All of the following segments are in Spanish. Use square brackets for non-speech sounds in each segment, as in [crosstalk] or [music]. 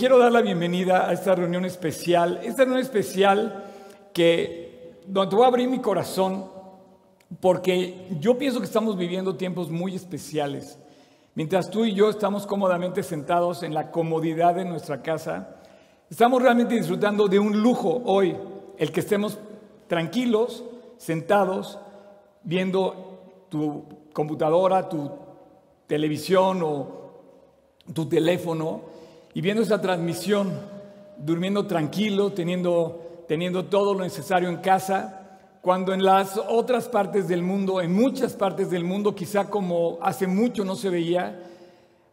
Quiero dar la bienvenida a esta reunión especial, esta reunión especial que donde voy a abrir mi corazón porque yo pienso que estamos viviendo tiempos muy especiales. Mientras tú y yo estamos cómodamente sentados en la comodidad de nuestra casa, estamos realmente disfrutando de un lujo hoy, el que estemos tranquilos, sentados, viendo tu computadora, tu televisión o tu teléfono y viendo esa transmisión, durmiendo tranquilo, teniendo, teniendo todo lo necesario en casa, cuando en las otras partes del mundo, en muchas partes del mundo, quizá como hace mucho no se veía,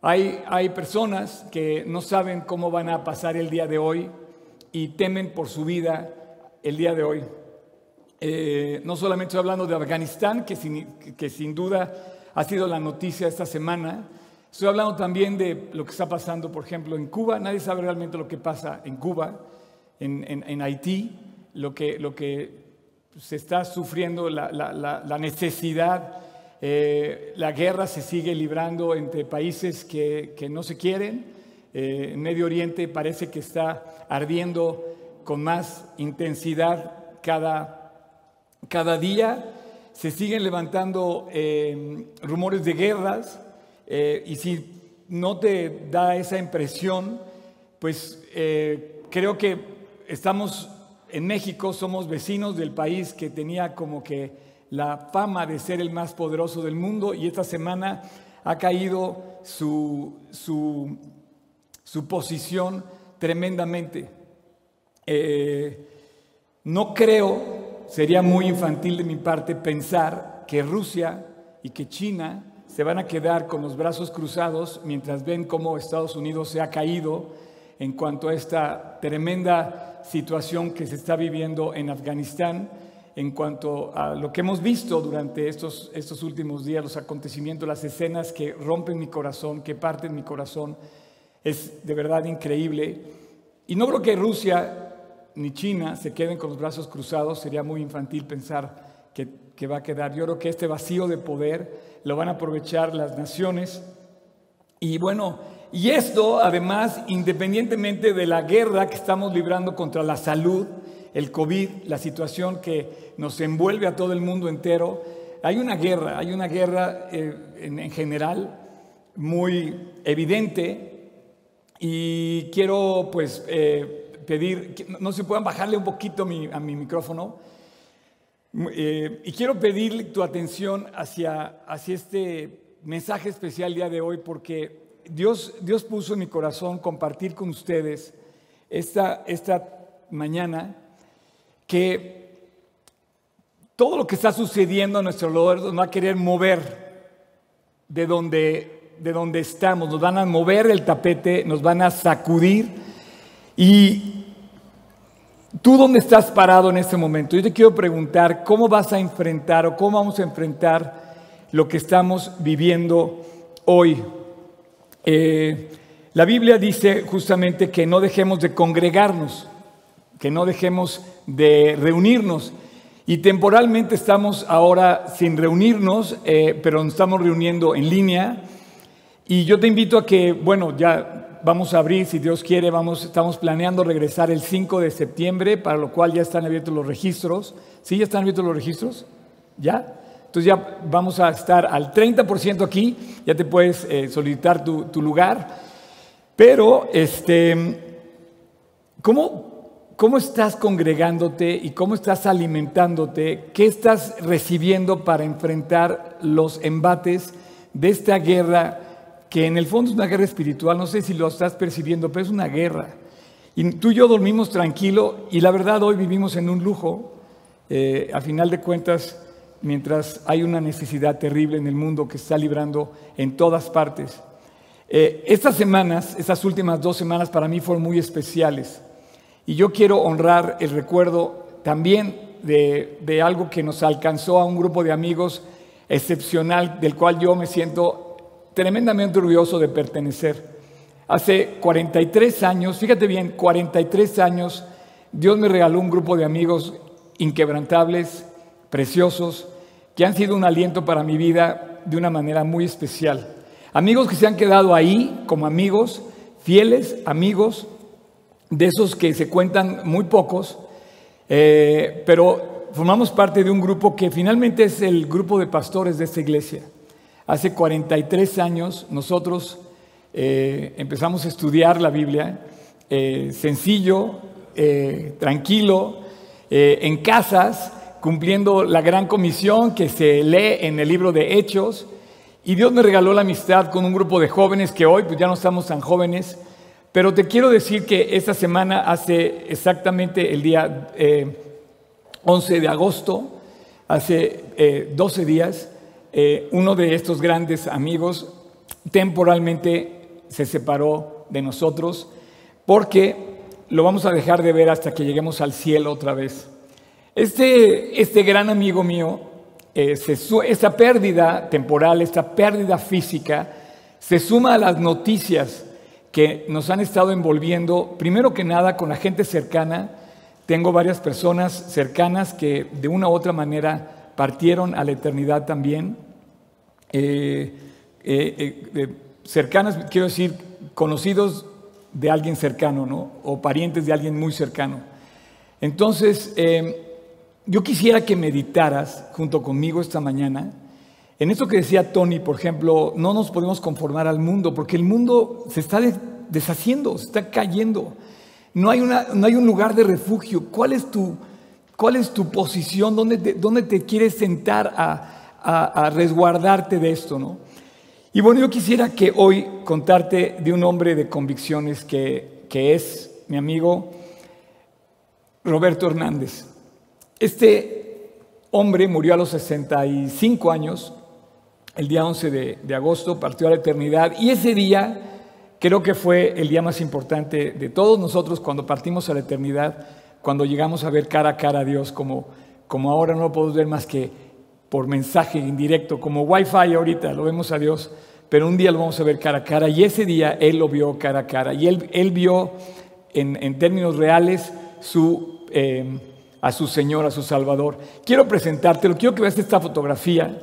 hay, hay personas que no saben cómo van a pasar el día de hoy y temen por su vida el día de hoy. Eh, no solamente estoy hablando de Afganistán, que que sin duda ha sido la noticia esta semana, Estoy hablando también de lo que está pasando, por ejemplo, en Cuba. Nadie sabe realmente lo que pasa en Cuba, en, Haití, lo que, se está sufriendo, la, necesidad. Eh, la guerra se sigue librando entre países que, no se quieren. Eh, Medio Oriente parece que está ardiendo con más intensidad cada, cada día. Se siguen levantando eh, rumores de guerras. Eh, y si no te da esa impresión, pues eh, creo que estamos en México, somos vecinos del país que tenía como que la fama de ser el más poderoso del mundo y esta semana ha caído su, su, posición tremendamente. Eh, no creo, sería muy infantil de mi parte pensar que Rusia y que China se van a quedar con los brazos cruzados mientras ven cómo Estados Unidos se ha caído en cuanto a esta tremenda situación que se está viviendo en Afganistán, en cuanto a lo que hemos visto durante estos, estos últimos días, los acontecimientos, las escenas que rompen mi corazón, que parten mi corazón, es de verdad increíble. Y no creo que Rusia ni China se queden con los brazos cruzados, sería muy infantil pensar que, que va a quedar. Yo creo que este vacío de poder lo van a aprovechar las naciones. Y bueno, y esto además, independientemente de la guerra que estamos librando contra la salud, el COVID, la situación que nos envuelve a todo el mundo entero, hay una guerra, hay una guerra eh, en, general muy evidente y quiero pues eh, pedir, no se puedan bajarle un poquito a mi micrófono, eh, y quiero pedir tu atención hacia, hacia este mensaje especial día de hoy porque Dios, Dios puso en mi corazón compartir con ustedes esta, esta mañana que todo lo que está sucediendo a nuestro alrededor nos va a querer mover de donde, de donde estamos, nos van a mover el tapete, nos van a sacudir. Y ¿Tú dónde estás parado en este momento? Yo te quiero preguntar cómo vas a enfrentar o cómo vamos a enfrentar lo que estamos viviendo hoy. Eh, la Biblia dice justamente que no dejemos de congregarnos, que no dejemos de reunirnos. Y temporalmente estamos ahora sin reunirnos, eh, pero nos estamos reuniendo en línea. Y yo te invito a que, bueno, ya vamos a abrir, si Dios quiere, vamos, estamos planeando regresar el 5 de septiembre, para lo cual ya están abiertos los registros. ¿Sí? ¿Ya están abiertos los registros? ¿Ya? Entonces ya vamos a estar al 30% aquí, ya te puedes eh, solicitar tu, lugar. Pero, este, ¿cómo, ¿cómo estás congregándote y cómo estás alimentándote? ¿Qué estás recibiendo para enfrentar los embates de esta guerra que en el fondo es una guerra espiritual, no sé si lo estás percibiendo, pero es una guerra. Y tú y yo dormimos tranquilo y la verdad hoy vivimos en un lujo, eh, a final de cuentas, mientras hay una necesidad terrible en el mundo que está librando en todas partes. Eh, estas semanas, estas últimas dos semanas para mí fueron muy especiales y yo quiero honrar el recuerdo también de, de algo que nos alcanzó a un grupo de amigos excepcional del cual yo me siento tremendamente orgulloso de pertenecer. Hace 43 años, fíjate bien, 43 años, Dios me regaló un grupo de amigos inquebrantables, preciosos, que han sido un aliento para mi vida de una manera muy especial. Amigos que se han quedado ahí como amigos, fieles amigos, de esos que se cuentan muy pocos, eh, pero formamos parte de un grupo que finalmente es el grupo de pastores de esta iglesia. Hace 43 años nosotros eh, empezamos a estudiar la Biblia, eh, sencillo, tranquilo, en casas, cumpliendo la gran comisión que se lee en el libro de Hechos. Y Dios me regaló la amistad con un grupo de jóvenes que hoy pues ya no estamos tan jóvenes, pero te quiero decir que esta semana, hace exactamente el día 11 eh, de agosto, hace 12 eh, días, eh, uno de estos grandes amigos temporalmente se separó de nosotros porque lo vamos a dejar de ver hasta que lleguemos al cielo otra vez. Este, este gran amigo mío, esta pérdida temporal, esta pérdida física, se suma a las noticias que nos han estado envolviendo, primero que nada, con la gente cercana. Tengo varias personas cercanas que de una u otra manera partieron a la eternidad también. Eh, eh, eh, cercanas, quiero decir, conocidos de alguien cercano, ¿no? O parientes de alguien muy cercano. Entonces, yo quisiera que meditaras junto conmigo esta mañana en esto que decía Tony, por ejemplo, no nos podemos conformar al mundo, porque el mundo se está deshaciendo, se está cayendo. No hay, una, no hay un lugar de refugio. ¿Cuál es tu, cuál es tu posición? ¿Dónde te, dónde te quieres sentar a, a, resguardarte de esto? ¿no? Y bueno, yo quisiera que hoy contarte de un hombre de convicciones que, que es mi amigo Roberto Hernández. Este hombre murió a los 65 años el día 11 de, agosto, partió a la eternidad y ese día creo que fue el día más importante de todos nosotros cuando partimos a la eternidad, cuando llegamos a ver cara a cara a Dios, como, como ahora no lo podemos ver más que por mensaje indirecto, como wifi ahorita, lo vemos a Dios, pero un día lo vamos a ver cara a cara y ese día Él lo vio cara a cara y Él, él vio en, términos reales su, eh, a su Señor, a su Salvador. Quiero presentártelo, quiero que veas esta fotografía.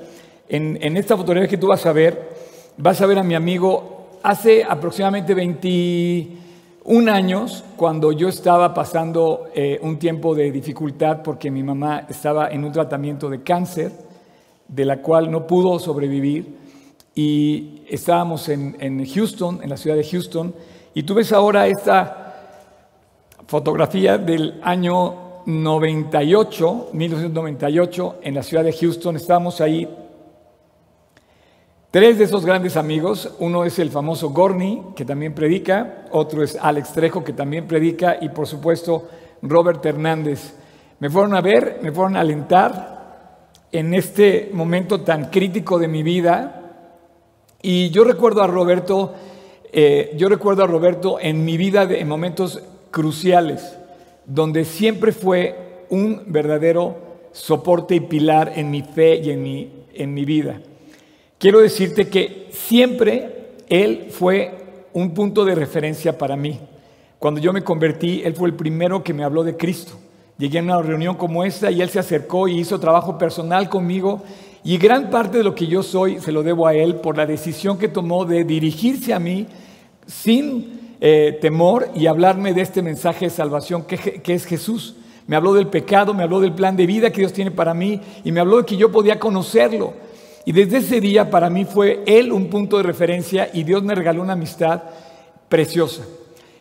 En, esta fotografía que tú vas a ver, vas a ver a mi amigo hace aproximadamente 21 años, cuando yo estaba pasando eh, un tiempo de dificultad porque mi mamá estaba en un tratamiento de cáncer, de la cual no pudo sobrevivir, y estábamos en, en Houston, en la ciudad de Houston, y tú ves ahora esta fotografía del año 98, 1998, en la ciudad de Houston, estábamos ahí Tres de esos grandes amigos, uno es el famoso Gorni, que también predica, otro es Alex Trejo, que también predica, y por supuesto Robert Hernández. Me fueron a ver, me fueron a alentar en este momento tan crítico de mi vida. Y yo recuerdo a Roberto, eh, yo recuerdo a Roberto en mi vida en momentos cruciales, donde siempre fue un verdadero soporte y pilar en mi fe y en mi, en mi vida quiero decirte que siempre Él fue un punto de referencia para mí. Cuando yo me convertí, Él fue el primero que me habló de Cristo. Llegué a una reunión como esta y Él se acercó y hizo trabajo personal conmigo. Y gran parte de lo que yo soy se lo debo a Él por la decisión que tomó de dirigirse a mí sin eh, temor y hablarme de este mensaje de salvación que, que es Jesús. Me habló del pecado, me habló del plan de vida que Dios tiene para mí y me habló de que yo podía conocerlo. Y desde ese día para mí fue Él un punto de referencia y Dios me regaló una amistad preciosa.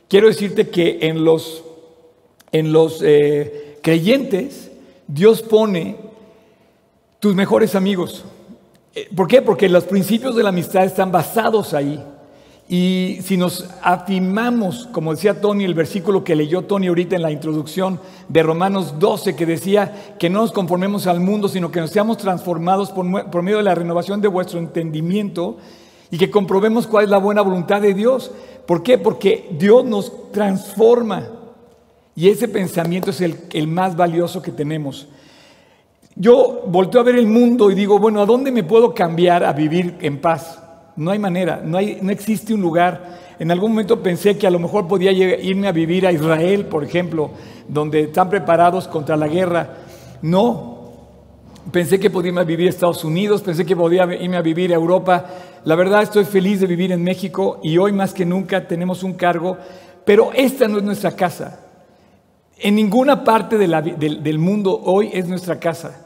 Quiero decirte que en los, en los eh, creyentes Dios pone tus mejores amigos. Eh, ¿Por qué? Porque los principios de la amistad están basados ahí. Y si nos afirmamos, como decía Tony, el versículo que leyó Tony ahorita en la introducción de Romanos 12, que decía que no nos conformemos al mundo, sino que nos seamos transformados por, medio de la renovación de vuestro entendimiento y que comprobemos cuál es la buena voluntad de Dios. ¿Por qué? Porque Dios nos transforma y ese pensamiento es el, el más valioso que tenemos. Yo volteo a ver el mundo y digo, bueno, ¿a dónde me puedo cambiar a vivir en paz? No hay manera, no, hay, no existe un lugar. En algún momento pensé que a lo mejor podía irme a vivir a Israel, por ejemplo, donde están preparados contra la guerra. No. Pensé que podía irme a vivir a Estados Unidos, pensé que podía irme a vivir a Europa. La verdad estoy feliz de vivir en México y hoy más que nunca tenemos un cargo pero esta no es nuestra casa. En ninguna parte del, mundo hoy es nuestra casa.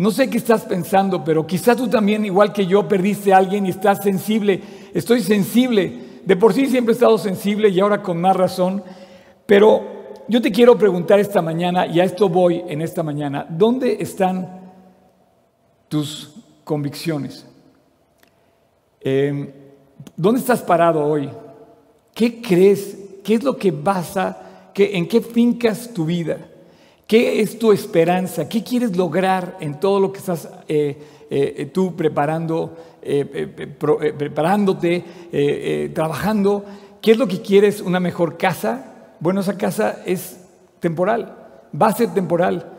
No sé qué estás pensando, pero quizás tú también, igual que yo, perdiste a alguien y estás sensible. Estoy sensible. De por sí siempre he estado sensible y ahora con más razón. Pero yo te quiero preguntar esta mañana, y a esto voy en esta mañana, ¿dónde están tus convicciones? Em, ¿Dónde estás parado hoy? ¿Qué crees? ¿Qué es lo que basa? ¿En qué fincas tu vida? ¿Qué es tu esperanza? ¿Qué quieres lograr en todo lo que estás eh, eh, tú preparando, eh, preparándote, trabajando? ¿Qué es lo que quieres? ¿Una mejor casa? Bueno, esa casa es temporal, va a ser temporal.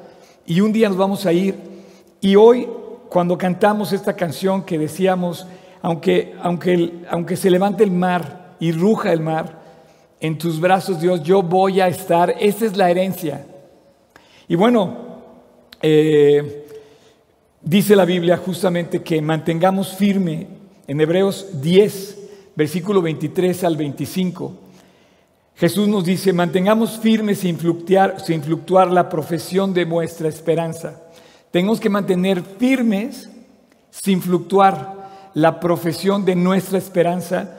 Y un día nos vamos a ir. Y hoy, cuando cantamos esta canción que decíamos, aunque, aunque, aunque se levante el mar y ruja el mar, en tus brazos, Dios, yo voy a estar. Esa es la herencia. Y bueno, eh, dice la Biblia justamente que mantengamos firme en Hebreos 10, versículo 23 al 25. Jesús nos dice, mantengamos firmes sin fluctuar, sin fluctuar la profesión de nuestra esperanza. Tenemos que mantener firmes sin fluctuar la profesión de nuestra esperanza,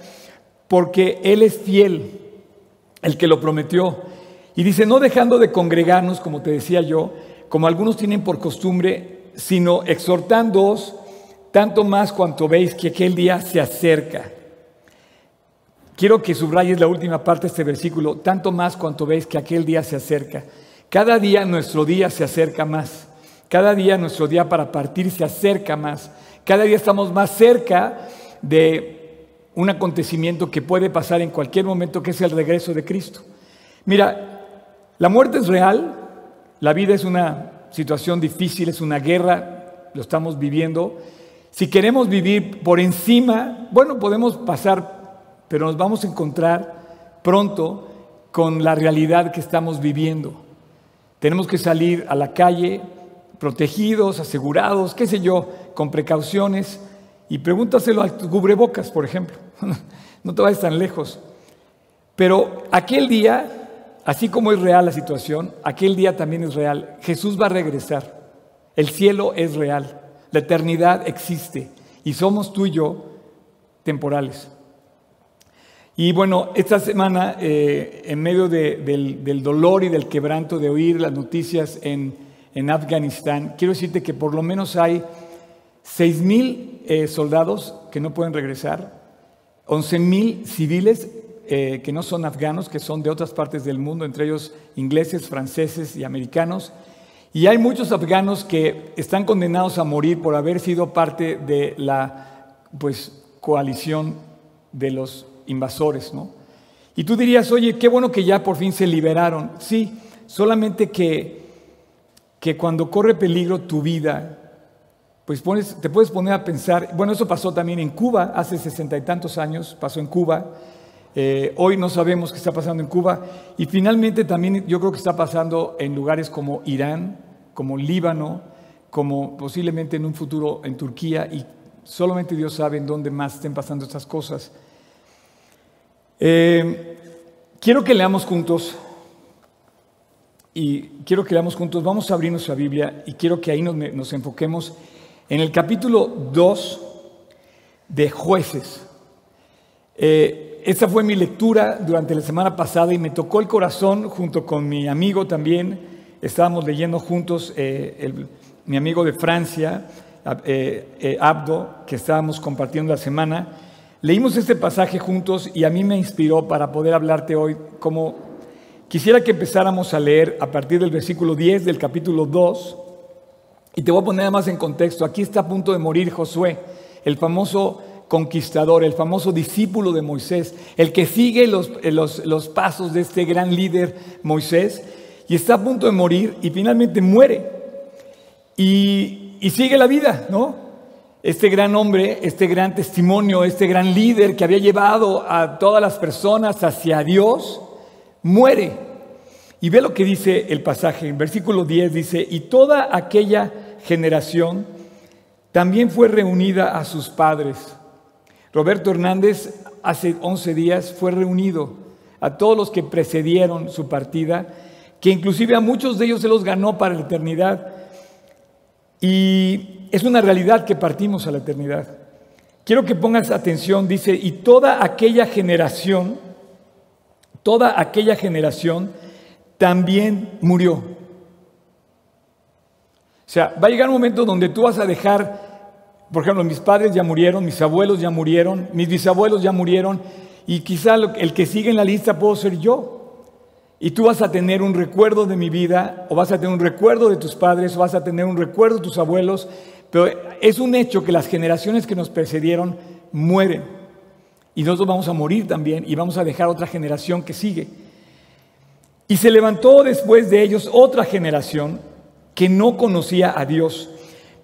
porque Él es fiel, el que lo prometió. Y dice, no dejando de congregarnos, como te decía yo, como algunos tienen por costumbre, sino exhortándoos tanto más cuanto veis que aquel día se acerca. Quiero que subrayes la última parte de este versículo, tanto más cuanto veis que aquel día se acerca. Cada día nuestro día se acerca más. Cada día nuestro día para partir se acerca más. Cada día estamos más cerca de un acontecimiento que puede pasar en cualquier momento, que es el regreso de Cristo. Mira, la muerte es real, la vida es una situación difícil, es una guerra, lo estamos viviendo. Si queremos vivir por encima, bueno, podemos pasar, pero nos vamos a encontrar pronto con la realidad que estamos viviendo. Tenemos que salir a la calle protegidos, asegurados, qué sé yo, con precauciones. Y pregúntaselo al cubrebocas, por ejemplo. [laughs] no te vayas tan lejos. Pero aquel día, así como es real la situación, aquel día también es real. Jesús va a regresar. El cielo es real. La eternidad existe. Y somos tú y yo temporales. Y bueno, esta semana, eh, en medio del, dolor y del quebranto de oír las noticias en, Afganistán, quiero decirte que por lo menos hay 6 mil eh, soldados que no pueden regresar, 11 mil civiles eh, que no son afganos, que son de otras partes del mundo, entre ellos ingleses, franceses y americanos. Y hay muchos afganos que están condenados a morir por haber sido parte de la pues, coalición de los invasores. ¿no? Y tú dirías, oye, qué bueno que ya por fin se liberaron. Sí, solamente que, que cuando corre peligro tu vida, pues te puedes poner a pensar, bueno, eso pasó también en Cuba, hace sesenta y tantos años, pasó en Cuba, eh, hoy no sabemos qué está pasando en Cuba, y finalmente también yo creo que está pasando en lugares como Irán, como Líbano, como posiblemente en un futuro en Turquía, y solamente Dios sabe en dónde más estén pasando estas cosas. Eh, quiero que leamos juntos, y quiero que leamos juntos, vamos a abrir nuestra Biblia, y quiero que ahí nos, enfoquemos en el capítulo 2 de jueces. Eh, esa fue mi lectura durante la semana pasada y me tocó el corazón junto con mi amigo también. Estábamos leyendo juntos, eh, mi amigo de Francia, eh, Abdo, que estábamos compartiendo la semana. Leímos este pasaje juntos y a mí me inspiró para poder hablarte hoy como quisiera que empezáramos a leer a partir del versículo 10 del capítulo 2 y te voy a poner más en contexto. Aquí está a punto de morir Josué, el famoso conquistador, el famoso discípulo de Moisés, el que sigue los, los, pasos de este gran líder Moisés, y está a punto de morir y finalmente muere. Y, y sigue la vida, ¿no? Este gran hombre, este gran testimonio, este gran líder que había llevado a todas las personas hacia Dios, muere. Y ve lo que dice el pasaje, en versículo 10 dice, y toda aquella generación también fue reunida a sus padres. Roberto Hernández hace 11 días fue reunido a todos los que precedieron su partida, que inclusive a muchos de ellos se los ganó para la eternidad. Y es una realidad que partimos a la eternidad. Quiero que pongas atención, dice, y toda aquella generación, toda aquella generación también murió. O sea, va a llegar un momento donde tú vas a dejar por ejemplo, mis padres ya murieron, mis abuelos ya murieron, mis bisabuelos ya murieron y quizá el que sigue en la lista puedo ser yo. Y tú vas a tener un recuerdo de mi vida, o vas a tener un recuerdo de tus padres, o vas a tener un recuerdo de tus abuelos, pero es un hecho que las generaciones que nos precedieron mueren. Y nosotros vamos a morir también y vamos a dejar otra generación que sigue. Y se levantó después de ellos otra generación que no conocía a Dios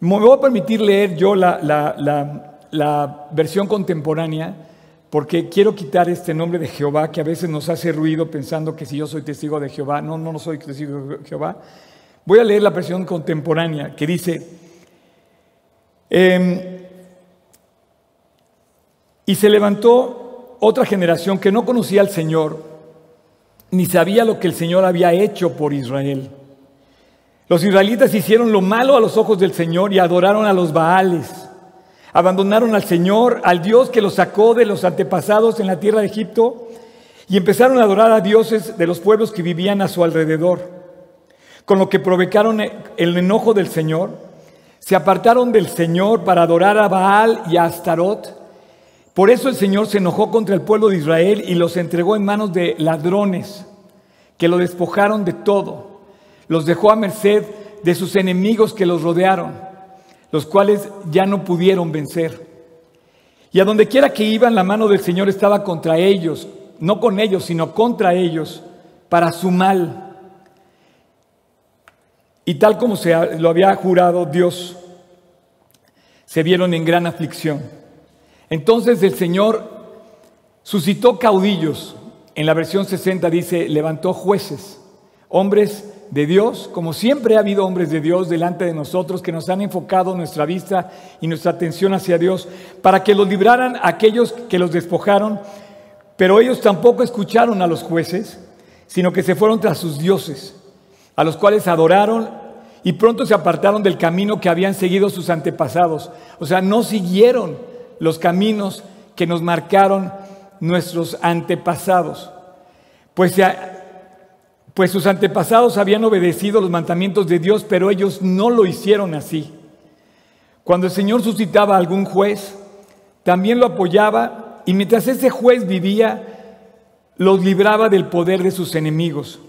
me voy a permitir leer yo la, versión contemporánea porque quiero quitar este nombre de Jehová que a veces nos hace ruido pensando que si yo soy testigo de Jehová, no, no, no soy testigo de Jehová. Voy a leer la versión contemporánea que dice, em, y se levantó otra generación que no conocía al Señor, ni sabía lo que el Señor había hecho por Israel. Los israelitas hicieron lo malo a los ojos del Señor y adoraron a los Baales. Abandonaron al Señor, al Dios que los sacó de los antepasados en la tierra de Egipto, y empezaron a adorar a dioses de los pueblos que vivían a su alrededor. Con lo que provocaron el enojo del Señor, se apartaron del Señor para adorar a Baal y a Astarot. Por eso el Señor se enojó contra el pueblo de Israel y los entregó en manos de ladrones, que lo despojaron de todo los dejó a merced de sus enemigos que los rodearon, los cuales ya no pudieron vencer. Y a donde quiera que iban, la mano del Señor estaba contra ellos, no con ellos, sino contra ellos, para su mal. Y tal como se lo había jurado Dios, se vieron en gran aflicción. Entonces el Señor suscitó caudillos. En la versión 60 dice, levantó jueces, hombres de Dios, como siempre ha habido hombres de Dios delante de nosotros que nos han enfocado nuestra vista y nuestra atención hacia Dios, para que los libraran aquellos que los despojaron, pero ellos tampoco escucharon a los jueces, sino que se fueron tras sus dioses, a los cuales adoraron y pronto se apartaron del camino que habían seguido sus antepasados. O sea, no siguieron los caminos que nos marcaron nuestros antepasados. Pues se pues sus antepasados habían obedecido los mandamientos de Dios, pero ellos no lo hicieron así. Cuando el Señor suscitaba a algún juez, también lo apoyaba y mientras ese juez vivía, los libraba del poder de sus enemigos.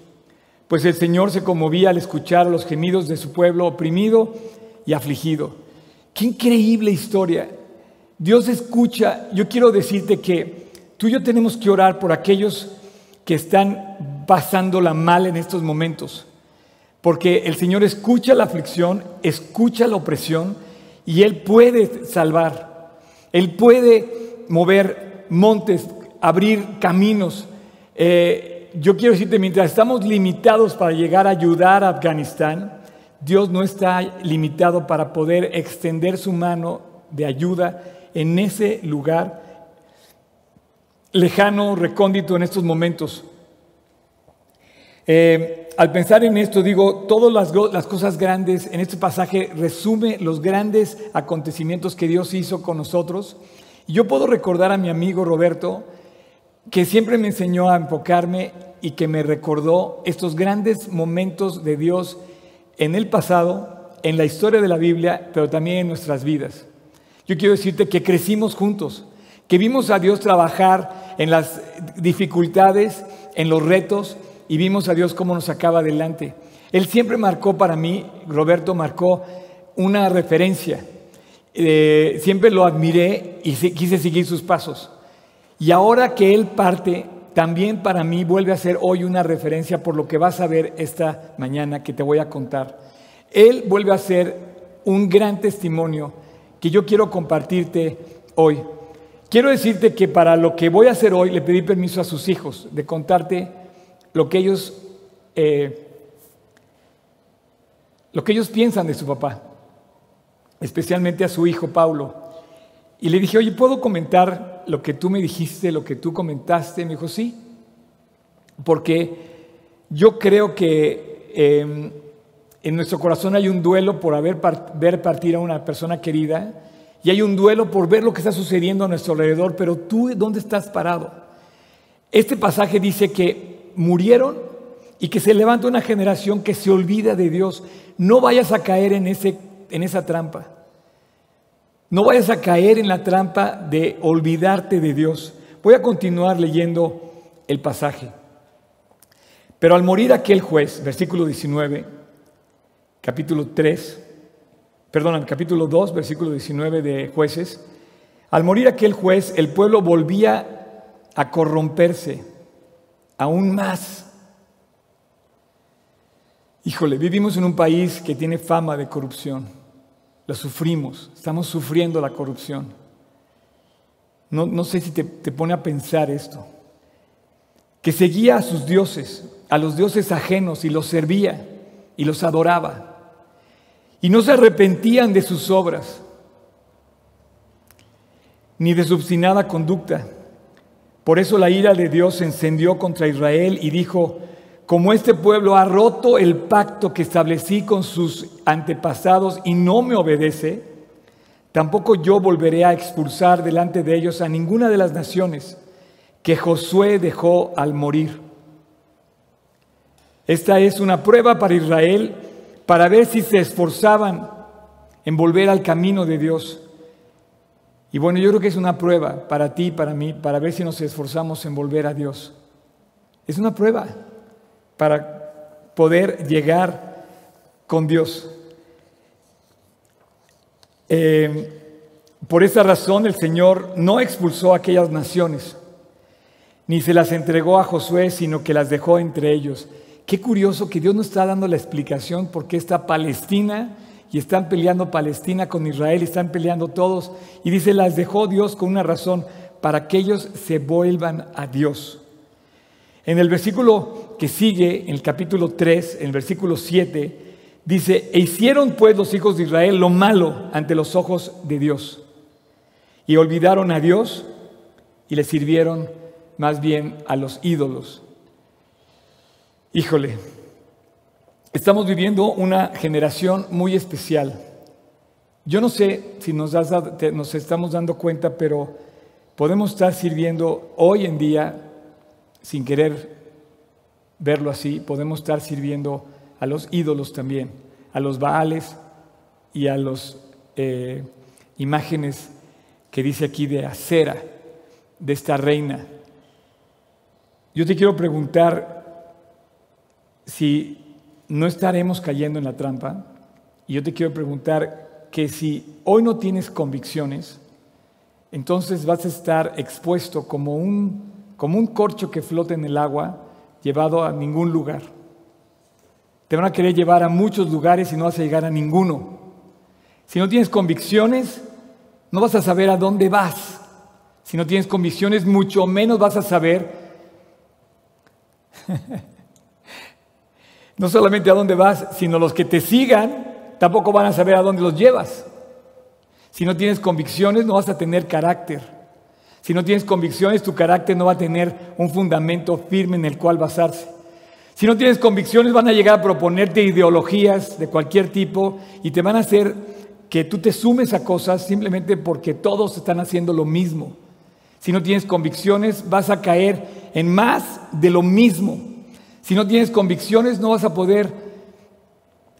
Pues el Señor se conmovía al escuchar los gemidos de su pueblo oprimido y afligido. Qué increíble historia. Dios escucha. Yo quiero decirte que tú y yo tenemos que orar por aquellos que están pasándola mal en estos momentos. Porque el Señor escucha la aflicción, escucha la opresión y Él puede salvar. Él puede mover montes, abrir caminos. Eh, yo quiero decirte, mientras estamos limitados para llegar a ayudar a Afganistán, Dios no está limitado para poder extender su mano de ayuda en ese lugar lejano, recóndito en estos momentos. Eh, al pensar en esto, digo, todas las, las, cosas grandes en este pasaje resume los grandes acontecimientos que Dios hizo con nosotros. Y yo puedo recordar a mi amigo Roberto, que siempre me enseñó a enfocarme y que me recordó estos grandes momentos de Dios en el pasado, en la historia de la Biblia, pero también en nuestras vidas. Yo quiero decirte que crecimos juntos que vimos a Dios trabajar en las dificultades, en los retos, y vimos a Dios cómo nos sacaba adelante. Él siempre marcó para mí, Roberto marcó una referencia. Eh, siempre lo admiré y quise seguir sus pasos. Y ahora que Él parte, también para mí vuelve a ser hoy una referencia por lo que vas a ver esta mañana que te voy a contar. Él vuelve a ser un gran testimonio que yo quiero compartirte hoy. Quiero decirte que para lo que voy a hacer hoy le pedí permiso a sus hijos de contarte lo que ellos, eh, lo que ellos piensan de su papá, especialmente a su hijo Paulo. Y le dije, oye, ¿puedo comentar lo que tú me dijiste, lo que tú comentaste? Me dijo, sí. porque yo creo que em, en nuestro corazón hay un duelo por haber ver partir a una persona querida y hay un duelo por ver lo que está sucediendo a nuestro alrededor, pero tú, ¿dónde estás parado? Este pasaje dice que murieron y que se levanta una generación que se olvida de Dios. No vayas a caer en, ese, en esa trampa. No vayas a caer en la trampa de olvidarte de Dios. Voy a continuar leyendo el pasaje. Pero al morir aquel juez, versículo 19, capítulo 3, perdón, capítulo 2, versículo 19 de jueces, al morir aquel juez, el pueblo volvía a corromperse aún más. Híjole, vivimos en un país que tiene fama de corrupción. La sufrimos, estamos sufriendo la corrupción. No, no sé si te, te pone a pensar esto. Que seguía a sus dioses, a los dioses ajenos y los servía y los adoraba y no se arrepentían de sus obras, ni de su obstinada conducta. Por eso la ira de Dios se encendió contra Israel y dijo, como este pueblo ha roto el pacto que establecí con sus antepasados y no me obedece, tampoco yo volveré a expulsar delante de ellos a ninguna de las naciones que Josué dejó al morir. Esta es una prueba para Israel para ver si se esforzaban en volver al camino de Dios. Y bueno, yo creo que es una prueba para ti y para mí, para ver si nos esforzamos en volver a Dios. Es una prueba para poder llegar con Dios. Eh, por esa razón el Señor no expulsó a aquellas naciones, ni se las entregó a Josué, sino que las dejó entre ellos. Qué curioso que Dios nos está dando la explicación por qué está Palestina y están peleando Palestina con Israel, y están peleando todos. Y dice, las dejó Dios con una razón, para que ellos se vuelvan a Dios. En el versículo que sigue, en el capítulo 3, en el versículo 7, dice, e hicieron pues los hijos de Israel lo malo ante los ojos de Dios. Y olvidaron a Dios y le sirvieron más bien a los ídolos. Híjole, estamos viviendo una generación muy especial. Yo no sé si nos, nos estamos dando cuenta, pero podemos estar sirviendo hoy en día, sin querer verlo así, podemos estar sirviendo a los ídolos también, a los baales y a las eh, imágenes que dice aquí de acera, de esta reina. Yo te quiero preguntar, si no estaremos cayendo en la trampa, y yo te quiero preguntar que si hoy no tienes convicciones, entonces vas a estar expuesto como un, como un corcho que flota en el agua, llevado a ningún lugar. Te van a querer llevar a muchos lugares y no vas a llegar a ninguno. Si no tienes convicciones, no vas a saber a dónde vas. Si no tienes convicciones, mucho menos vas a saber no solamente a dónde vas, sino los que te sigan tampoco van a saber a dónde los llevas. Si no tienes convicciones, no vas a tener carácter. Si no tienes convicciones, tu carácter no va a tener un fundamento firme en el cual basarse. Si no tienes convicciones, van a llegar a proponerte ideologías de cualquier tipo y te van a hacer que tú te sumes a cosas simplemente porque todos están haciendo lo mismo. Si no tienes convicciones, vas a caer en más de lo mismo. Si no tienes convicciones, no vas a poder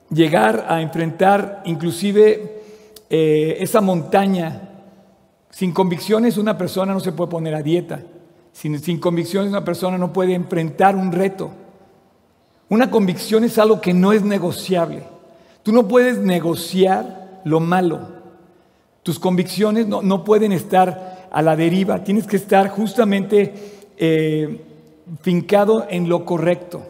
llegar a enfrentar inclusive eh, esa montaña. Sin convicciones una persona no se puede poner a dieta. Sin, convicciones una persona no puede enfrentar un reto. Una convicción es algo que no es negociable. Tú no puedes negociar lo malo. Tus convicciones no, pueden estar a la deriva. Tienes que estar justamente eh, fincado en lo correcto.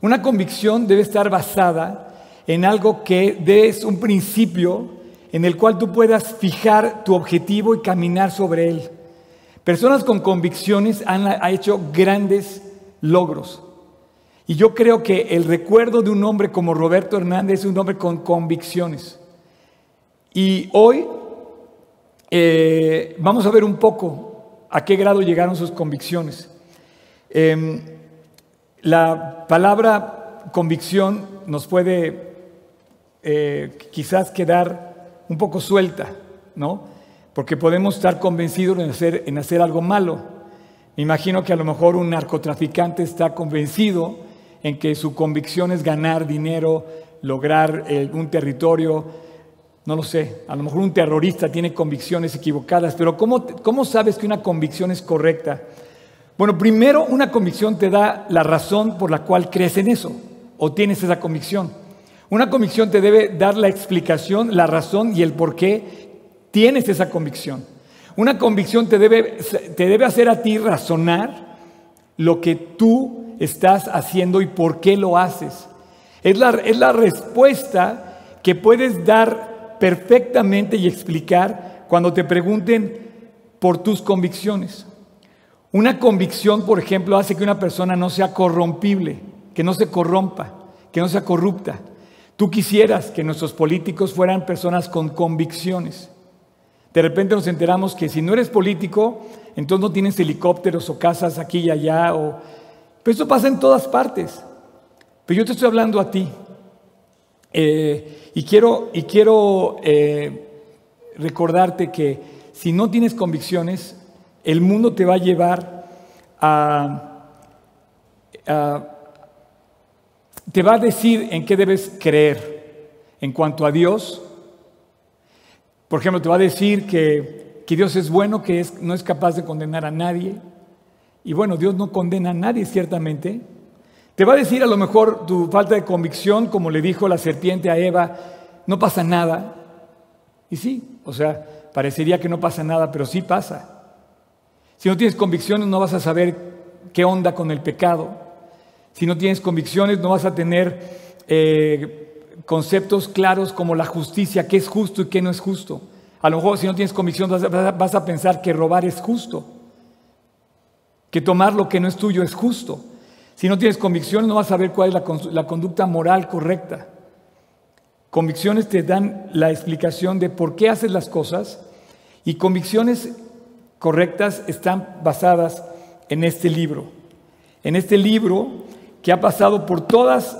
Una convicción debe estar basada en algo que des un principio en el cual tú puedas fijar tu objetivo y caminar sobre él. Personas con convicciones han hecho grandes logros. Y yo creo que el recuerdo de un hombre como Roberto Hernández es un hombre con convicciones. Y hoy eh, vamos a ver un poco a qué grado llegaron sus convicciones. Em, la palabra convicción nos puede eh, quizás quedar un poco suelta, ¿no? Porque podemos estar convencidos en hacer, en hacer algo malo. Me imagino que a lo mejor un narcotraficante está convencido en que su convicción es ganar dinero, lograr eh, un territorio, no lo sé, a lo mejor un terrorista tiene convicciones equivocadas, pero ¿cómo, ¿cómo sabes que una convicción es correcta? Bueno, primero una convicción te da la razón por la cual crees en eso o tienes esa convicción. Una convicción te debe dar la explicación, la razón y el por qué tienes esa convicción. Una convicción te debe, te debe hacer a ti razonar lo que tú estás haciendo y por qué lo haces. Es la, es la respuesta que puedes dar perfectamente y explicar cuando te pregunten por tus convicciones. Una convicción, por ejemplo, hace que una persona no sea corrompible, que no se corrompa, que no sea corrupta. Tú quisieras que nuestros políticos fueran personas con convicciones. De repente nos enteramos que si no eres político, entonces no tienes helicópteros o casas aquí y allá. O... Pero eso pasa en todas partes. Pero yo te estoy hablando a ti. Eh, y quiero, y quiero eh, recordarte que si no tienes convicciones, el mundo te va a llevar a, te va a decir en qué debes creer en cuanto a Dios. Por ejemplo, te va a decir que, que Dios es bueno, que es, no es capaz de condenar a nadie. Y bueno, Dios no condena a nadie, ciertamente. Te va a decir a lo mejor tu falta de convicción, como le dijo la serpiente a Eva, no pasa nada. Y sí, o sea, parecería que no pasa nada, pero sí pasa. Si no tienes convicciones no vas a saber qué onda con el pecado. Si no tienes convicciones no vas a tener eh, conceptos claros como la justicia, qué es justo y qué no es justo. A lo mejor si no tienes convicción vas a, pensar que robar es justo, que tomar lo que no es tuyo es justo. Si no tienes convicciones no vas a saber cuál es la, la conducta moral correcta. Convicciones te dan la explicación de por qué haces las cosas y convicciones correctas están basadas en este libro. En este libro que ha pasado por todas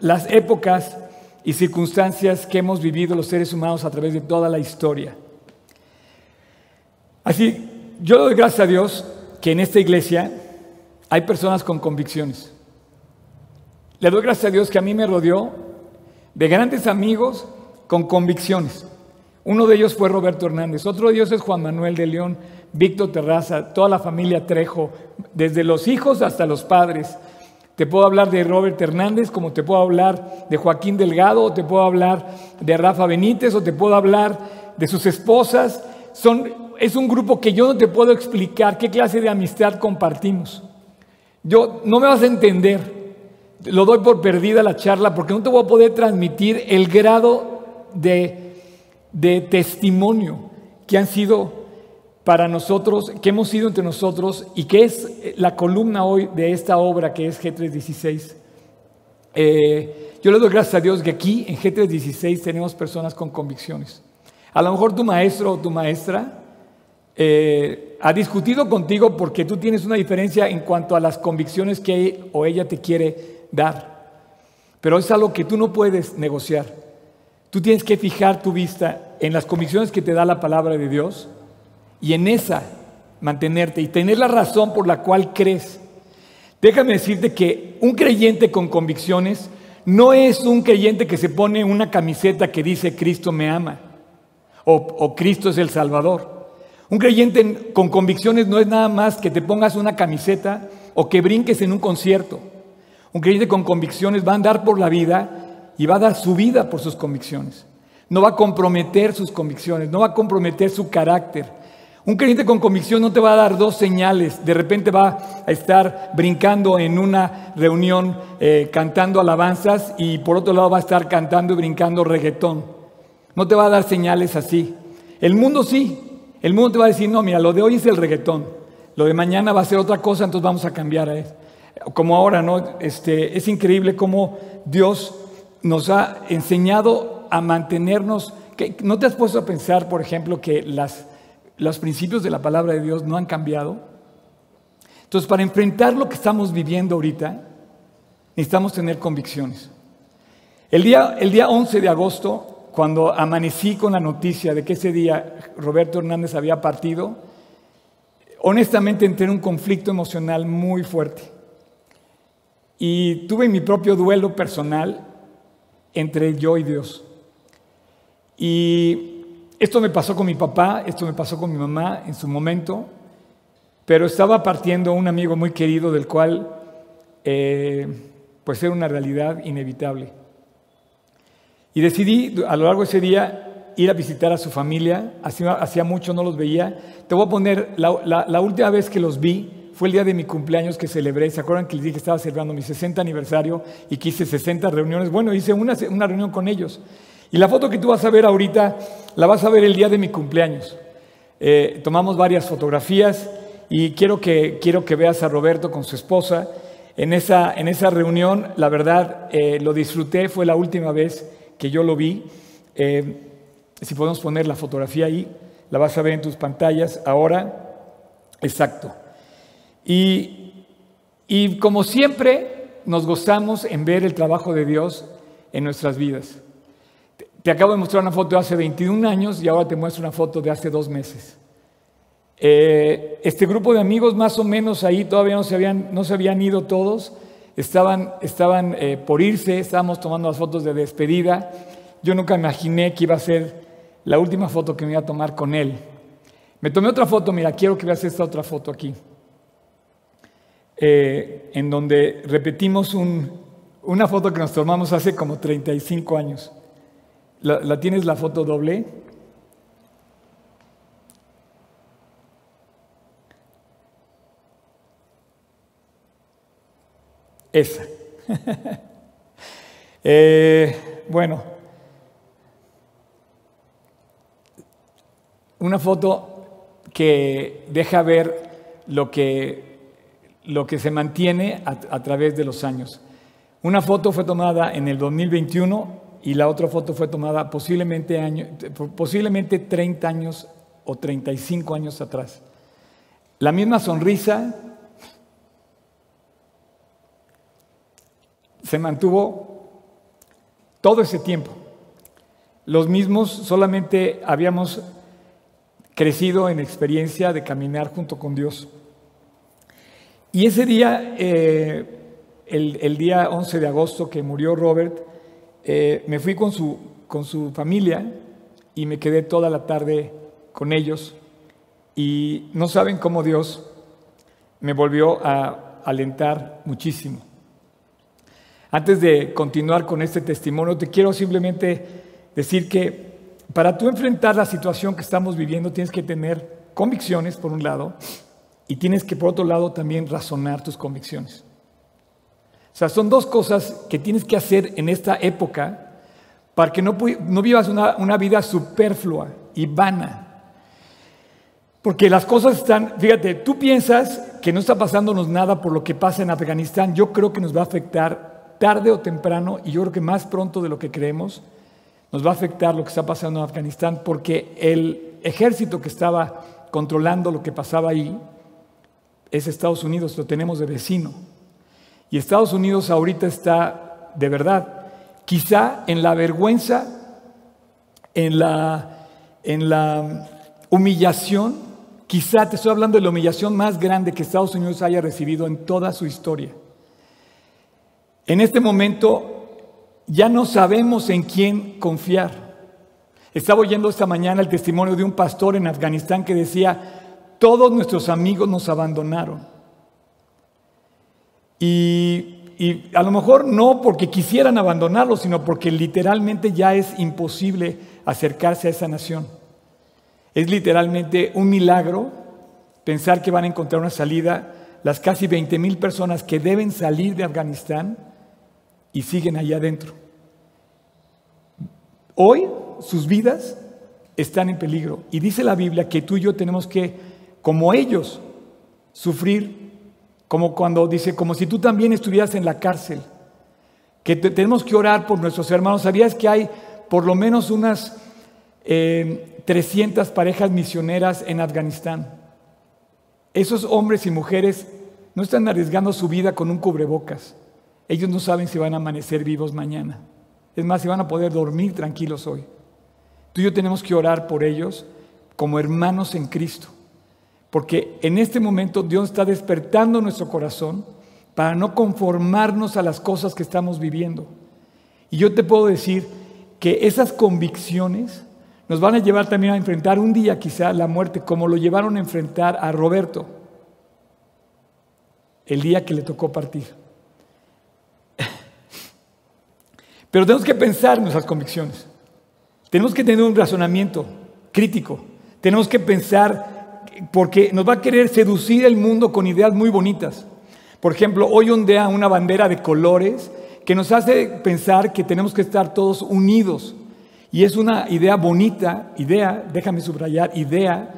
las épocas y circunstancias que hemos vivido los seres humanos a través de toda la historia. Así, yo doy gracias a Dios que en esta iglesia hay personas con convicciones. Le doy gracias a Dios que a mí me rodeó de grandes amigos con convicciones. Uno de ellos fue Roberto Hernández, otro de ellos es Juan Manuel de León, Víctor Terraza, toda la familia Trejo, desde los hijos hasta los padres. Te puedo hablar de Robert Hernández, como te puedo hablar de Joaquín Delgado, o te puedo hablar de Rafa Benítez, o te puedo hablar de sus esposas. Son, es un grupo que yo no te puedo explicar qué clase de amistad compartimos. Yo no me vas a entender, lo doy por perdida la charla porque no te voy a poder transmitir el grado de, de testimonio que han sido para nosotros, que hemos sido entre nosotros y que es la columna hoy de esta obra que es G316. Eh, yo le doy gracias a Dios que aquí en G316 tenemos personas con convicciones. A lo mejor tu maestro o tu maestra eh, ha discutido contigo porque tú tienes una diferencia en cuanto a las convicciones que él o ella te quiere dar. Pero es algo que tú no puedes negociar. Tú tienes que fijar tu vista en las convicciones que te da la palabra de Dios y en esa mantenerte y tener la razón por la cual crees. Déjame decirte que un creyente con convicciones no es un creyente que se pone una camiseta que dice Cristo me ama o, Cristo es el Salvador. Un creyente con convicciones no es nada más que te pongas una camiseta o que brinques en un concierto. Un creyente con convicciones va a andar por la vida y va a dar su vida por sus convicciones. No va a comprometer sus convicciones, no va a comprometer su carácter, un creyente con convicción no te va a dar dos señales. De repente va a estar brincando en una reunión eh, cantando alabanzas y por otro lado va a estar cantando y brincando reggaetón. No te va a dar señales así. El mundo sí. El mundo te va a decir, no, mira, lo de hoy es el reggaetón. Lo de mañana va a ser otra cosa, entonces vamos a cambiar a eso. Como ahora, ¿no? Este, es increíble cómo Dios nos ha enseñado a mantenernos. ¿No te has puesto a pensar, por ejemplo, que las los principios de la palabra de Dios no han cambiado. Entonces, para enfrentar lo que estamos viviendo ahorita, necesitamos tener convicciones. El día, el día 11 de agosto, cuando amanecí con la noticia de que ese día Roberto Hernández había partido, honestamente entré en un conflicto emocional muy fuerte. Y tuve mi propio duelo personal entre yo y Dios. Y esto me pasó con mi papá, esto me pasó con mi mamá en su momento, pero estaba partiendo un amigo muy querido del cual eh, pues era una realidad inevitable. Y decidí a lo largo de ese día ir a visitar a su familia, hacía, mucho no los veía. Te voy a poner, la, última vez que los vi fue el día de mi cumpleaños que celebré. ¿Se acuerdan que les dije que estaba celebrando mi 60 aniversario y que hice 60 reuniones? Bueno, hice una reunión con ellos. Y la foto que tú vas a ver ahorita, la vas a ver el día de mi cumpleaños. Eh, tomamos varias fotografías y quiero que, quiero que veas a Roberto con su esposa. En esa, en esa reunión, la verdad, eh, lo disfruté, fue la última vez que yo lo vi. Eh, si podemos poner la fotografía ahí, la vas a ver en tus pantallas ahora. Exacto. Y, y como siempre, nos gozamos en ver el trabajo de Dios en nuestras vidas. Te acabo de mostrar una foto de hace 21 años y ahora te muestro una foto de hace dos meses. Eh, este grupo de amigos más o menos ahí todavía no se habían, no se habían ido todos, estaban, estaban eh, por irse, estábamos tomando las fotos de despedida. Yo nunca imaginé que iba a ser la última foto que me iba a tomar con él. Me tomé otra foto, mira, quiero que veas esta otra foto aquí, eh, en donde repetimos una foto que nos tomamos hace como 35 años. ¿La, tienes la foto doble? Esa. [laughs] Eh, bueno, una foto que deja ver lo que, lo que se mantiene a, a través de los años. Una foto fue tomada en el 2021 y la otra foto fue tomada posiblemente, año, posiblemente 30 años o 35 años atrás. La misma sonrisa se mantuvo todo ese tiempo. Los mismos solamente habíamos crecido en experiencia de caminar junto con Dios. Y ese día, eh, el, el, día 11 de agosto que murió Robert, eh, me fui con su, con su familia y me quedé toda la tarde con ellos y no saben cómo Dios me volvió a alentar muchísimo. Antes de continuar con este testimonio, te quiero simplemente decir que para tú enfrentar la situación que estamos viviendo tienes que tener convicciones, por un lado, y tienes que, por otro lado, también razonar tus convicciones. O sea, son dos cosas que tienes que hacer en esta época para que no, no vivas una, una vida superflua y vana. Porque las cosas están, fíjate, tú piensas que no está pasándonos nada por lo que pasa en Afganistán. Yo creo que nos va a afectar tarde o temprano, y yo creo que más pronto de lo que creemos, nos va a afectar lo que está pasando en Afganistán, porque el ejército que estaba controlando lo que pasaba ahí es Estados Unidos, lo tenemos de vecino. Y Estados Unidos ahorita está, de verdad, quizá en la vergüenza, en la, en la humillación, quizá te estoy hablando de la humillación más grande que Estados Unidos haya recibido en toda su historia. En este momento ya no sabemos en quién confiar. Estaba oyendo esta mañana el testimonio de un pastor en Afganistán que decía, todos nuestros amigos nos abandonaron. Y, a lo mejor no porque quisieran abandonarlo, sino porque literalmente ya es imposible acercarse a esa nación. Es literalmente un milagro pensar que van a encontrar una salida las casi 20 mil personas que deben salir de Afganistán y siguen allá adentro. Hoy sus vidas están en peligro y dice la Biblia que tú y yo tenemos que, como ellos, sufrir como cuando dice, como si tú también estuvieras en la cárcel, que tenemos que orar por nuestros hermanos. ¿Sabías que hay por lo menos unas 300 eh, parejas misioneras en Afganistán? Esos hombres y mujeres no están arriesgando su vida con un cubrebocas. Ellos no saben si van a amanecer vivos mañana. Es más, si van a poder dormir tranquilos hoy. Tú y yo tenemos que orar por ellos como hermanos en Cristo. Porque en este momento Dios está despertando nuestro corazón para no conformarnos a las cosas que estamos viviendo. Y yo te puedo decir que esas convicciones nos van a llevar también a enfrentar un día quizá la muerte, como lo llevaron a enfrentar a Roberto el día que le tocó partir. [laughs] Pero tenemos que pensar en nuestras convicciones. Tenemos que tener un razonamiento crítico. Tenemos que pensar porque nos va a querer seducir el mundo con ideas muy bonitas. Por ejemplo, hoy ondea una bandera de colores que nos hace pensar que tenemos que estar todos unidos. Y es una idea bonita, idea, déjame subrayar, idea,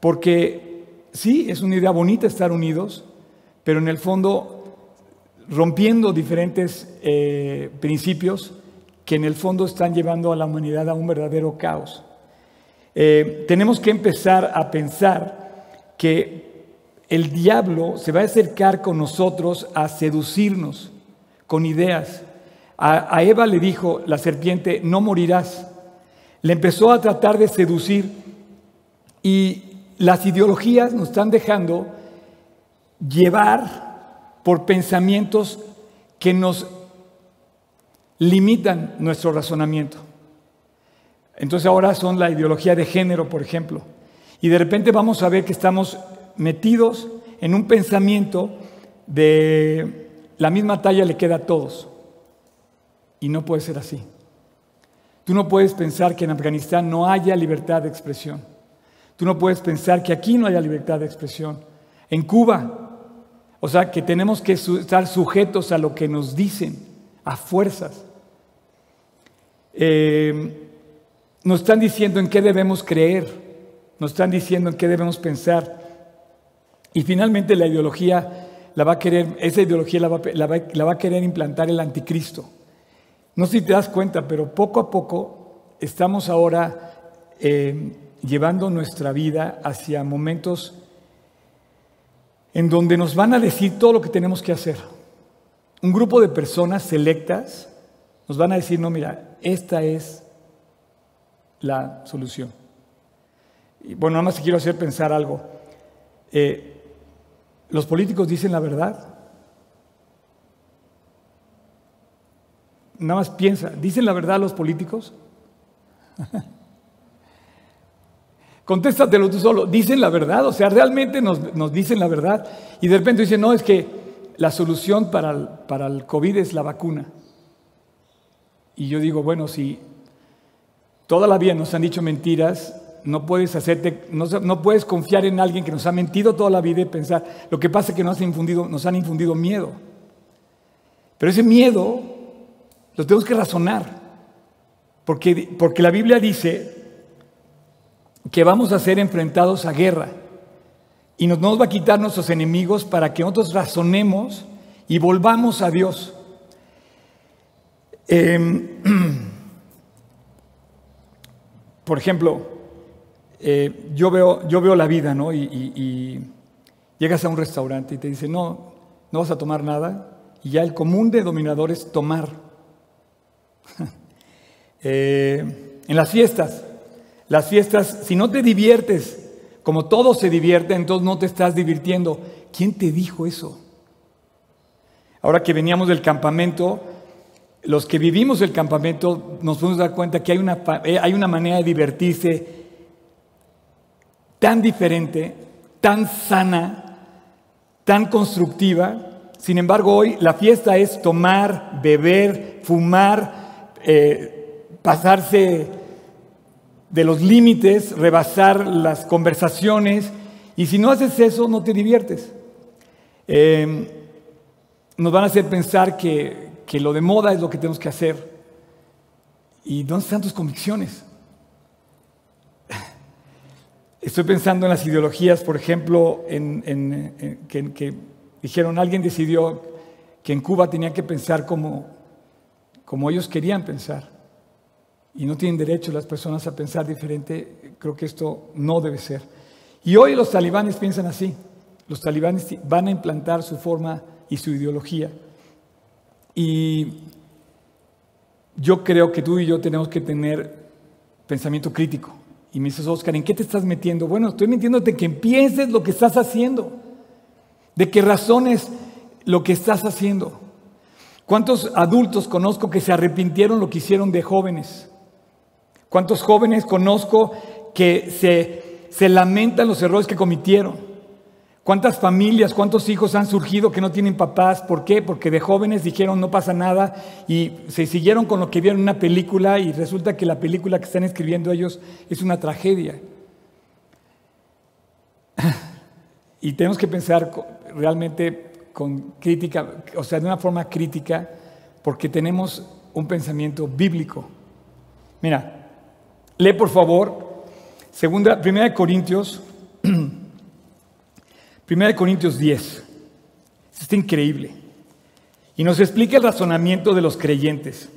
porque sí, es una idea bonita estar unidos, pero en el fondo rompiendo diferentes eh, principios que en el fondo están llevando a la humanidad a un verdadero caos. Eh, tenemos que empezar a pensar que el diablo se va a acercar con nosotros a seducirnos con ideas. A, Eva le dijo la serpiente, no morirás. Le empezó a tratar de seducir y las ideologías nos están dejando llevar por pensamientos que nos limitan nuestro razonamiento. Entonces ahora son la ideología de género, por ejemplo. Y de repente vamos a ver que estamos metidos en un pensamiento de la misma talla le queda a todos. Y no puede ser así. Tú no puedes pensar que en Afganistán no haya libertad de expresión. Tú no puedes pensar que aquí no haya libertad de expresión. En Cuba, o sea, que tenemos que estar sujetos a lo que nos dicen, a fuerzas. Eh, nos están diciendo en qué debemos creer, nos están diciendo en qué debemos pensar. Y finalmente la ideología la va a querer, esa ideología la va, a querer implantar el anticristo. No sé si te das cuenta, pero poco a poco estamos ahora eh, llevando nuestra vida hacia momentos en donde nos van a decir todo lo que tenemos que hacer. Un grupo de personas selectas nos van a decir, no, mira, esta es la solución. Y bueno, nada más te quiero hacer pensar algo. Eh, ¿Los políticos dicen la verdad? Nada más piensa, ¿dicen la verdad los políticos? [laughs] Contéstatelo tú solo, ¿dicen la verdad? O sea, ¿realmente nos, dicen la verdad? Y de repente dicen, no, es que la solución para para el COVID es la vacuna. Y yo digo, bueno, si toda la vida nos han dicho mentiras, no puedes hacerte, no, puedes confiar en alguien que nos ha mentido toda la vida y pensar, lo que pasa es que nos han infundido, nos han infundido miedo. Pero ese miedo lo tenemos que razonar, porque, porque la Biblia dice que vamos a ser enfrentados a guerra y nos, nos va a quitar nuestros enemigos para que nosotros razonemos y volvamos a Dios. Em, [clears throat] por ejemplo, eh, yo, veo, yo veo la vida, ¿no? Y, llegas a un restaurante y te dicen, no, no vas a tomar nada. Y ya el común denominador es tomar. [laughs] Eh, en las fiestas, las fiestas, si no te diviertes, como todos se divierten, entonces no te estás divirtiendo. ¿Quién te dijo eso? Ahora que veníamos del campamento, los que vivimos el campamento nos podemos dar cuenta que hay una, eh, hay una manera de divertirse tan diferente, tan sana, tan constructiva. Sin embargo, hoy la fiesta es tomar, beber, fumar, eh, pasarse de los límites, rebasar las conversaciones. Y si no haces eso, no te diviertes. Em, nos van a hacer pensar que, que lo de moda es lo que tenemos que hacer. ¿Y dónde están tus convicciones? Estoy pensando en las ideologías, por ejemplo, en, que, dijeron, alguien decidió que en Cuba tenían que pensar como, como ellos querían pensar. Y no tienen derecho las personas a pensar diferente. Creo que esto no debe ser. Y hoy los talibanes piensan así. Los talibanes van a implantar su forma y su ideología. Y yo creo que tú y yo tenemos que tener pensamiento crítico. Y me dices, Oscar, ¿en qué te estás metiendo? Bueno, estoy metiéndote que pienses lo que estás haciendo, de qué razones lo que estás haciendo. ¿Cuántos adultos conozco que se arrepintieron lo que hicieron de jóvenes? ¿Cuántos jóvenes conozco que se, se lamentan los errores que cometieron? ¿Cuántas familias, cuántos hijos han surgido que no tienen papás? ¿Por qué? Porque de jóvenes dijeron no pasa nada y se siguieron con lo que vieron en una película y resulta que la película que están escribiendo ellos es una tragedia. [laughs] Y tenemos que pensar realmente con crítica, o sea, de una forma crítica, porque tenemos un pensamiento bíblico. Mira, lee por favor, segunda, primera de Corintios [clears throat] 1 Corintios 10. Está increíble. Y nos explica el razonamiento de los creyentes.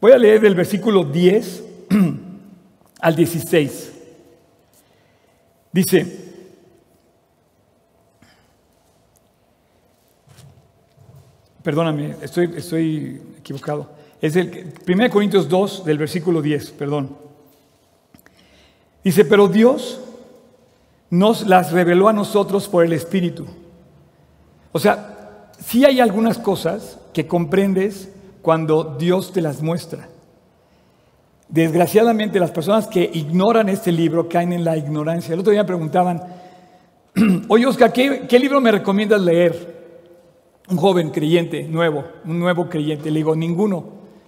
Voy a leer del versículo 10 [clears throat] al 16. Dice, perdóname, estoy, estoy equivocado. Es el 1 Corintios 2 del versículo 10, perdón. Dice, pero Dios nos las reveló a nosotros por el Espíritu. O sea, sí hay algunas cosas que comprendes cuando Dios te las muestra. Desgraciadamente las personas que ignoran este libro caen en la ignorancia. El otro día me preguntaban, [clears throat] oye Oscar, ¿qué, ¿qué, libro me recomiendas leer? Un joven creyente, nuevo, un nuevo creyente. Le digo, ninguno.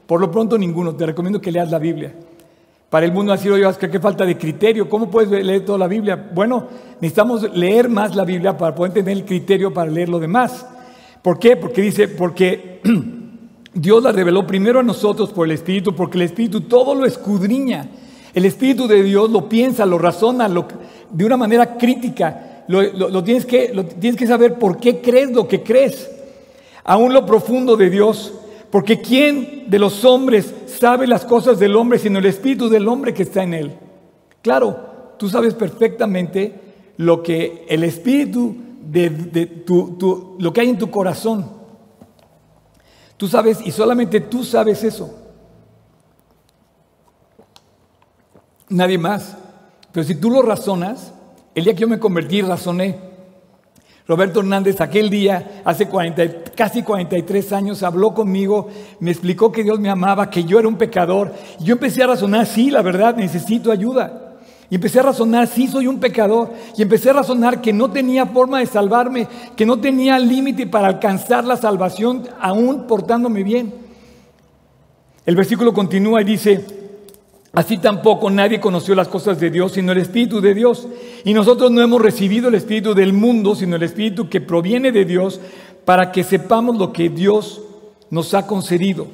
Por lo pronto ninguno. Te recomiendo que leas la Biblia. Para el mundo ha sido, oye, qué falta de criterio. ¿Cómo puedes leer toda la Biblia? Bueno, necesitamos leer más la Biblia para poder tener el criterio para leer lo demás. ¿Por qué? Porque dice, porque [clears throat] Dios la reveló primero a nosotros por el Espíritu, porque el Espíritu todo lo escudriña. El Espíritu de Dios lo piensa, lo razona lo, de una manera crítica. Lo, tienes que, tienes que saber por qué crees lo que crees. Aún lo profundo de Dios. Porque ¿quién de los hombres sabe las cosas del hombre sino el espíritu del hombre que está en él. Claro, tú sabes perfectamente lo que el espíritu de, tu, lo que hay en tu corazón. Tú sabes y solamente tú sabes eso. Nadie más. Pero si tú lo razonas, el día que yo me convertí, razoné. Roberto Hernández aquel día, hace 40, casi 43 años, habló conmigo, me explicó que Dios me amaba, que yo era un pecador. Yo empecé a razonar, sí, la verdad, necesito ayuda. Y empecé a razonar, sí, soy un pecador. Y empecé a razonar que no tenía forma de salvarme, que no tenía límite para alcanzar la salvación, aún portándome bien. El versículo continúa y dice, Así tampoco nadie conoció las cosas de Dios sino el Espíritu de Dios. Y nosotros no hemos recibido el Espíritu del mundo, sino el Espíritu que proviene de Dios, para que sepamos lo que Dios nos ha concedido.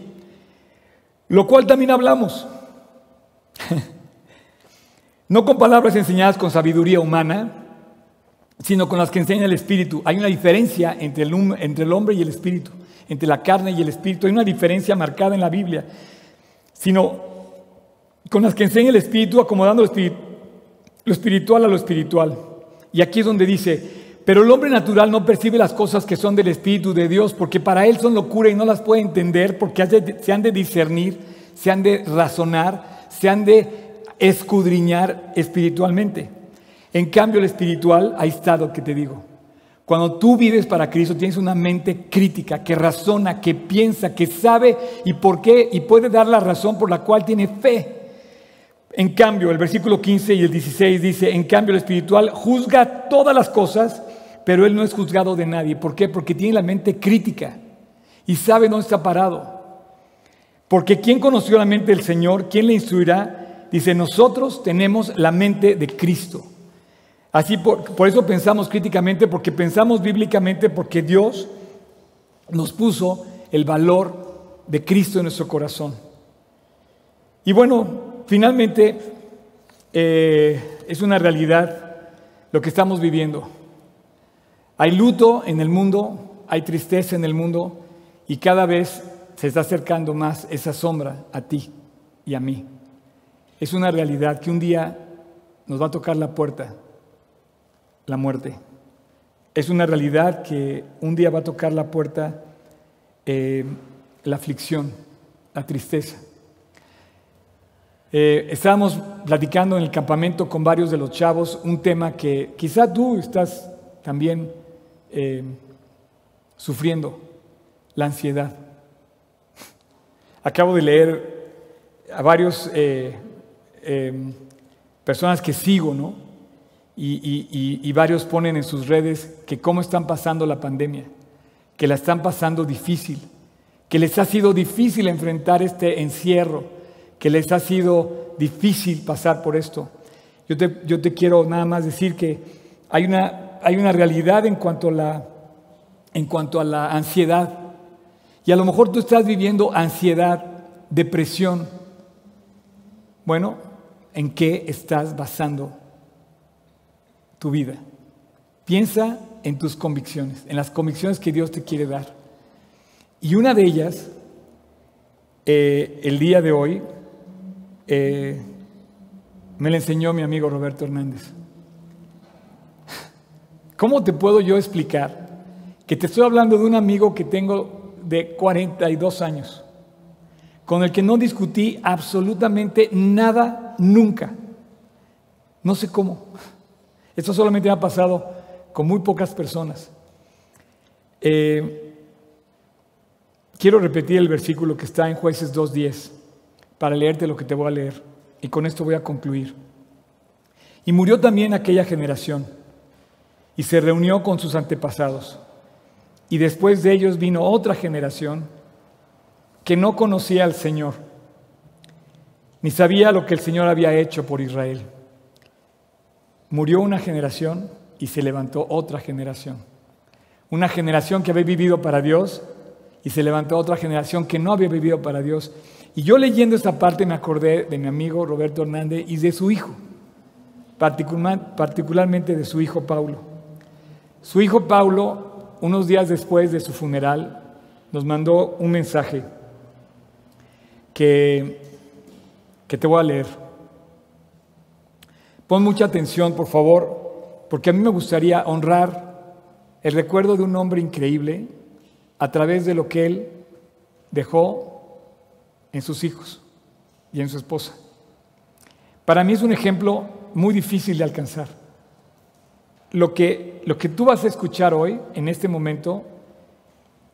Lo cual también hablamos. [laughs] no con palabras enseñadas con sabiduría humana, sino con las que enseña el Espíritu. Hay una diferencia entre el, hombre y el Espíritu, entre la carne y el Espíritu. Hay una diferencia marcada en la Biblia. Sino con las que enseña el Espíritu, acomodando lo espiritual a lo espiritual. Y aquí es donde dice, pero el hombre natural no percibe las cosas que son del Espíritu de Dios, porque para él son locura y no las puede entender, porque se han de discernir, se han de razonar, se han de escudriñar espiritualmente. En cambio, el espiritual, ahí está lo que te digo. Cuando tú vives para Cristo, tienes una mente crítica, que razona, que piensa, que sabe y por qué, y puede dar la razón por la cual tiene fe. En cambio, el versículo 15 y el 16 dice, en cambio el espiritual juzga todas las cosas, pero él no es juzgado de nadie. ¿Por qué? Porque tiene la mente crítica y sabe dónde está parado. Porque ¿quién conoció la mente del Señor? ¿Quién le instruirá? Dice, nosotros tenemos la mente de Cristo. Así por, por eso pensamos críticamente, porque pensamos bíblicamente, porque Dios nos puso el valor de Cristo en nuestro corazón. Y bueno, Finalmente, eh, es una realidad lo que estamos viviendo. Hay luto en el mundo, hay tristeza en el mundo y cada vez se está acercando más esa sombra a ti y a mí. Es una realidad que un día nos va a tocar la puerta, la muerte. Es una realidad que un día va a tocar la puerta eh, la aflicción, la tristeza. Eh, estábamos platicando en el campamento con varios de los chavos un tema que quizá tú estás también eh, sufriendo, la ansiedad. Acabo de leer a varios eh, personas que sigo, ¿no? y varios ponen en sus redes que cómo están pasando la pandemia, que la están pasando difícil que les ha sido difícil enfrentar este encierro, que les ha sido difícil pasar por esto. Yo te, quiero nada más decir que hay una, hay una realidad en cuanto, a la, en cuanto a la ansiedad. Y a lo mejor tú estás viviendo ansiedad, depresión. Bueno, ¿en qué estás basando tu vida? Piensa en tus convicciones, en las convicciones que Dios te quiere dar. Y una de ellas, eh, el día de hoy, eh, me la enseñó mi amigo Roberto Hernández. ¿Cómo te puedo yo explicar que te estoy hablando de un amigo que tengo de 42 años, con el que no discutí absolutamente nada nunca? No sé cómo. Esto solamente me ha pasado con muy pocas personas. Eh, Quiero repetir el versículo que está en jueces 2.10 para leerte lo que te voy a leer y con esto voy a concluir. Y murió también aquella generación y se reunió con sus antepasados. Y después de ellos vino otra generación que no conocía al Señor, ni sabía lo que el Señor había hecho por Israel. Murió una generación y se levantó otra generación. Una generación que había vivido para Dios y se levantó otra generación que no había vivido para Dios. Y yo leyendo esta parte me acordé de mi amigo Roberto Hernández y de su hijo, particularmente de su hijo Paulo. Su hijo Paulo, unos días después de su funeral, nos mandó un mensaje que, que te voy a leer. Pon mucha atención, por favor, porque a mí me gustaría honrar el recuerdo de un hombre increíble a través de lo que él dejó en sus hijos y en su esposa. Para mí es un ejemplo muy difícil de alcanzar. Lo que, lo que tú vas a escuchar hoy, en este momento,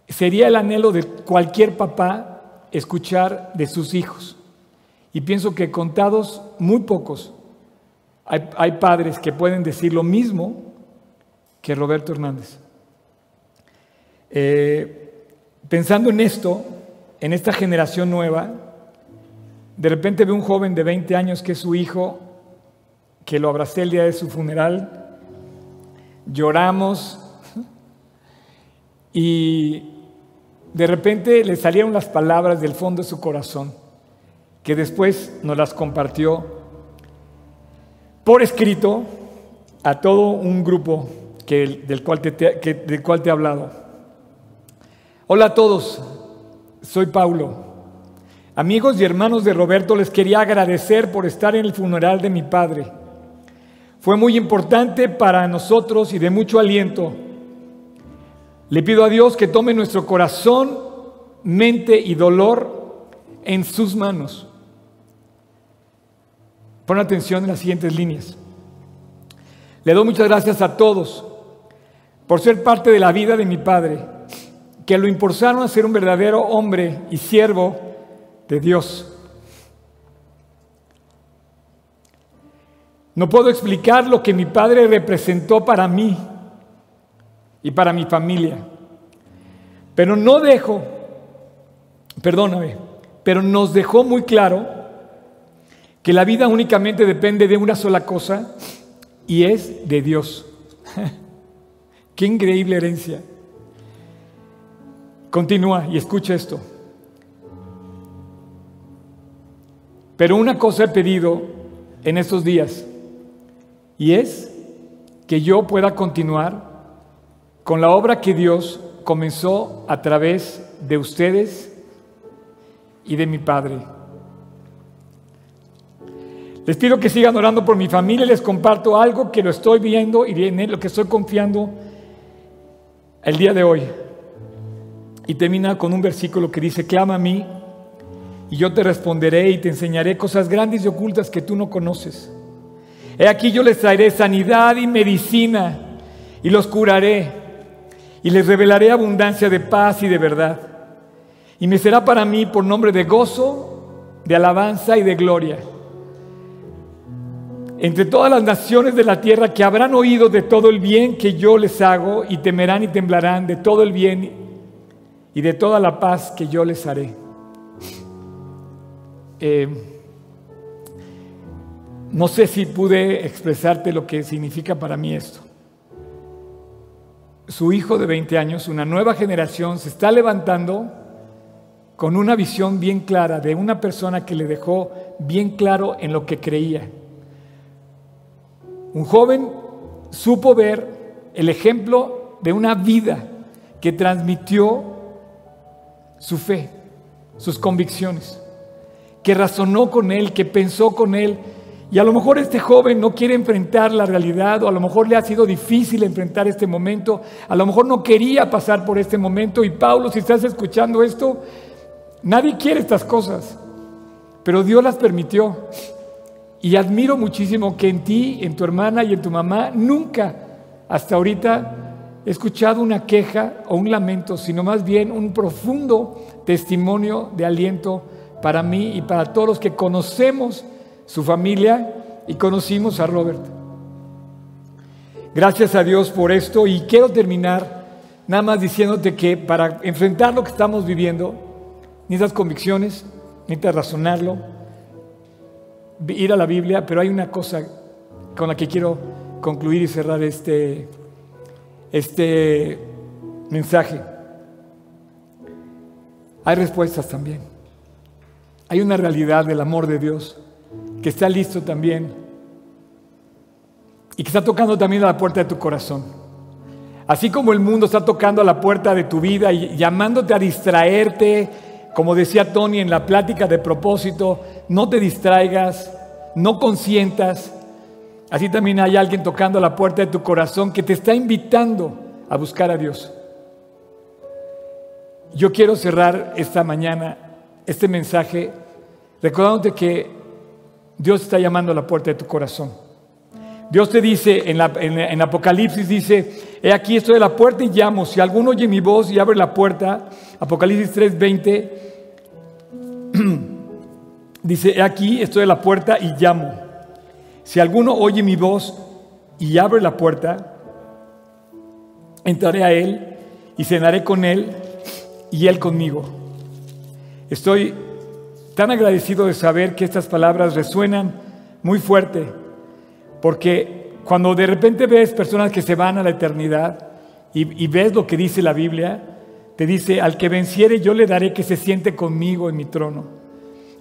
sería el anhelo de cualquier papá escuchar de sus hijos. Y pienso que contados muy pocos, hay, padres que pueden decir lo mismo que Roberto Hernández. Eh, pensando en esto, en esta generación nueva, de repente veo un joven de 20 años que es su hijo, que lo abracé el día de su funeral, lloramos [laughs] y de repente le salieron las palabras del fondo de su corazón, que después nos las compartió por escrito a todo un grupo del, cual te, del cual te he hablado. Hola a todos, soy Paulo. Amigos y hermanos de Roberto, les quería agradecer por estar en el funeral de mi padre. Fue muy importante para nosotros y de mucho aliento. Le pido a Dios que tome nuestro corazón, mente y dolor en sus manos. Pon atención en las siguientes líneas. Le doy muchas gracias a todos por ser parte de la vida de mi padre que lo impulsaron a ser un verdadero hombre y siervo de Dios. No puedo explicar lo que mi padre representó para mí y para mi familia, pero no dejo, perdóname, pero nos dejó muy claro que la vida únicamente depende de una sola cosa y es de Dios. [laughs] Qué increíble herencia. Continúa y escucha esto. Pero una cosa he pedido en estos días y es que yo pueda continuar con la obra que Dios comenzó a través de ustedes y de mi Padre. Les pido que sigan orando por mi familia, les comparto algo que lo estoy viendo y en lo que estoy confiando el día de hoy. Y termina con un versículo que dice, clama a mí y yo te responderé y te enseñaré cosas grandes y ocultas que tú no conoces. He aquí yo les traeré sanidad y medicina y los curaré y les revelaré abundancia de paz y de verdad. Y me será para mí por nombre de gozo, de alabanza y de gloria. Entre todas las naciones de la tierra que habrán oído de todo el bien que yo les hago y temerán y temblarán de todo el bien y de toda la paz que yo les haré. Eh, no sé si pude expresarte lo que significa para mí esto. Su hijo de 20 años, una nueva generación, se está levantando con una visión bien clara de una persona que le dejó bien claro en lo que creía. Un joven supo ver el ejemplo de una vida que transmitió su fe, sus convicciones, que razonó con él, que pensó con él. Y a lo mejor este joven no quiere enfrentar la realidad o a lo mejor le ha sido difícil enfrentar este momento, a lo mejor no quería pasar por este momento. Y Pablo, si estás escuchando esto, nadie quiere estas cosas, pero Dios las permitió. Y admiro muchísimo que en ti, en tu hermana y en tu mamá, nunca hasta ahorita escuchado una queja o un lamento, sino más bien un profundo testimonio de aliento para mí y para todos los que conocemos su familia y conocimos a Robert. Gracias a Dios por esto y quiero terminar nada más diciéndote que para enfrentar lo que estamos viviendo, necesitas convicciones, necesitas razonarlo, ir a la Biblia, pero hay una cosa con la que quiero concluir y cerrar este, este mensaje. Hay respuestas también. Hay una realidad del amor de Dios que está listo también y que está tocando también a la puerta de tu corazón. Así como el mundo está tocando a la puerta de tu vida y llamándote a distraerte, como decía Tony en la plática de propósito, no te distraigas, no consientas. Así también hay alguien tocando la puerta de tu corazón que te está invitando a buscar a Dios. Yo quiero cerrar esta mañana este mensaje recordándote que Dios está llamando a la puerta de tu corazón. Dios te dice en, en, Apocalipsis, dice, he aquí estoy a la puerta y llamo, si alguno oye mi voz y abre la puerta, Apocalipsis 3:20, [clears throat] dice, he aquí estoy a la puerta y llamo. Si alguno oye mi voz y abre la puerta, entraré a él y cenaré con él y él conmigo. Estoy tan agradecido de saber que estas palabras resuenan muy fuerte, porque cuando de repente ves personas que se van a la eternidad y, y ves lo que dice la Biblia, te dice, al que venciere yo le daré que se siente conmigo en mi trono.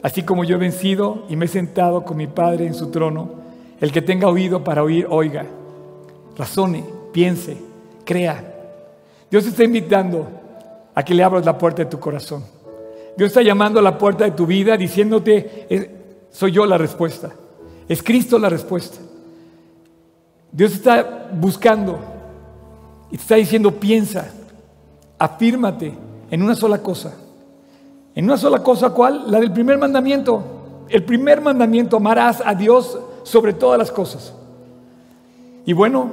Así como yo he vencido y me he sentado con mi Padre en su trono, el que tenga oído para oír, oiga, razone, piense, crea. Dios está invitando a que le abras la puerta de tu corazón. Dios está llamando a la puerta de tu vida diciéndote, soy yo la respuesta. Es Cristo la respuesta. Dios está buscando y te está diciendo, piensa, afírmate en una sola cosa. En una sola cosa, ¿cuál? La del primer mandamiento. El primer mandamiento, amarás a Dios sobre todas las cosas. Y bueno,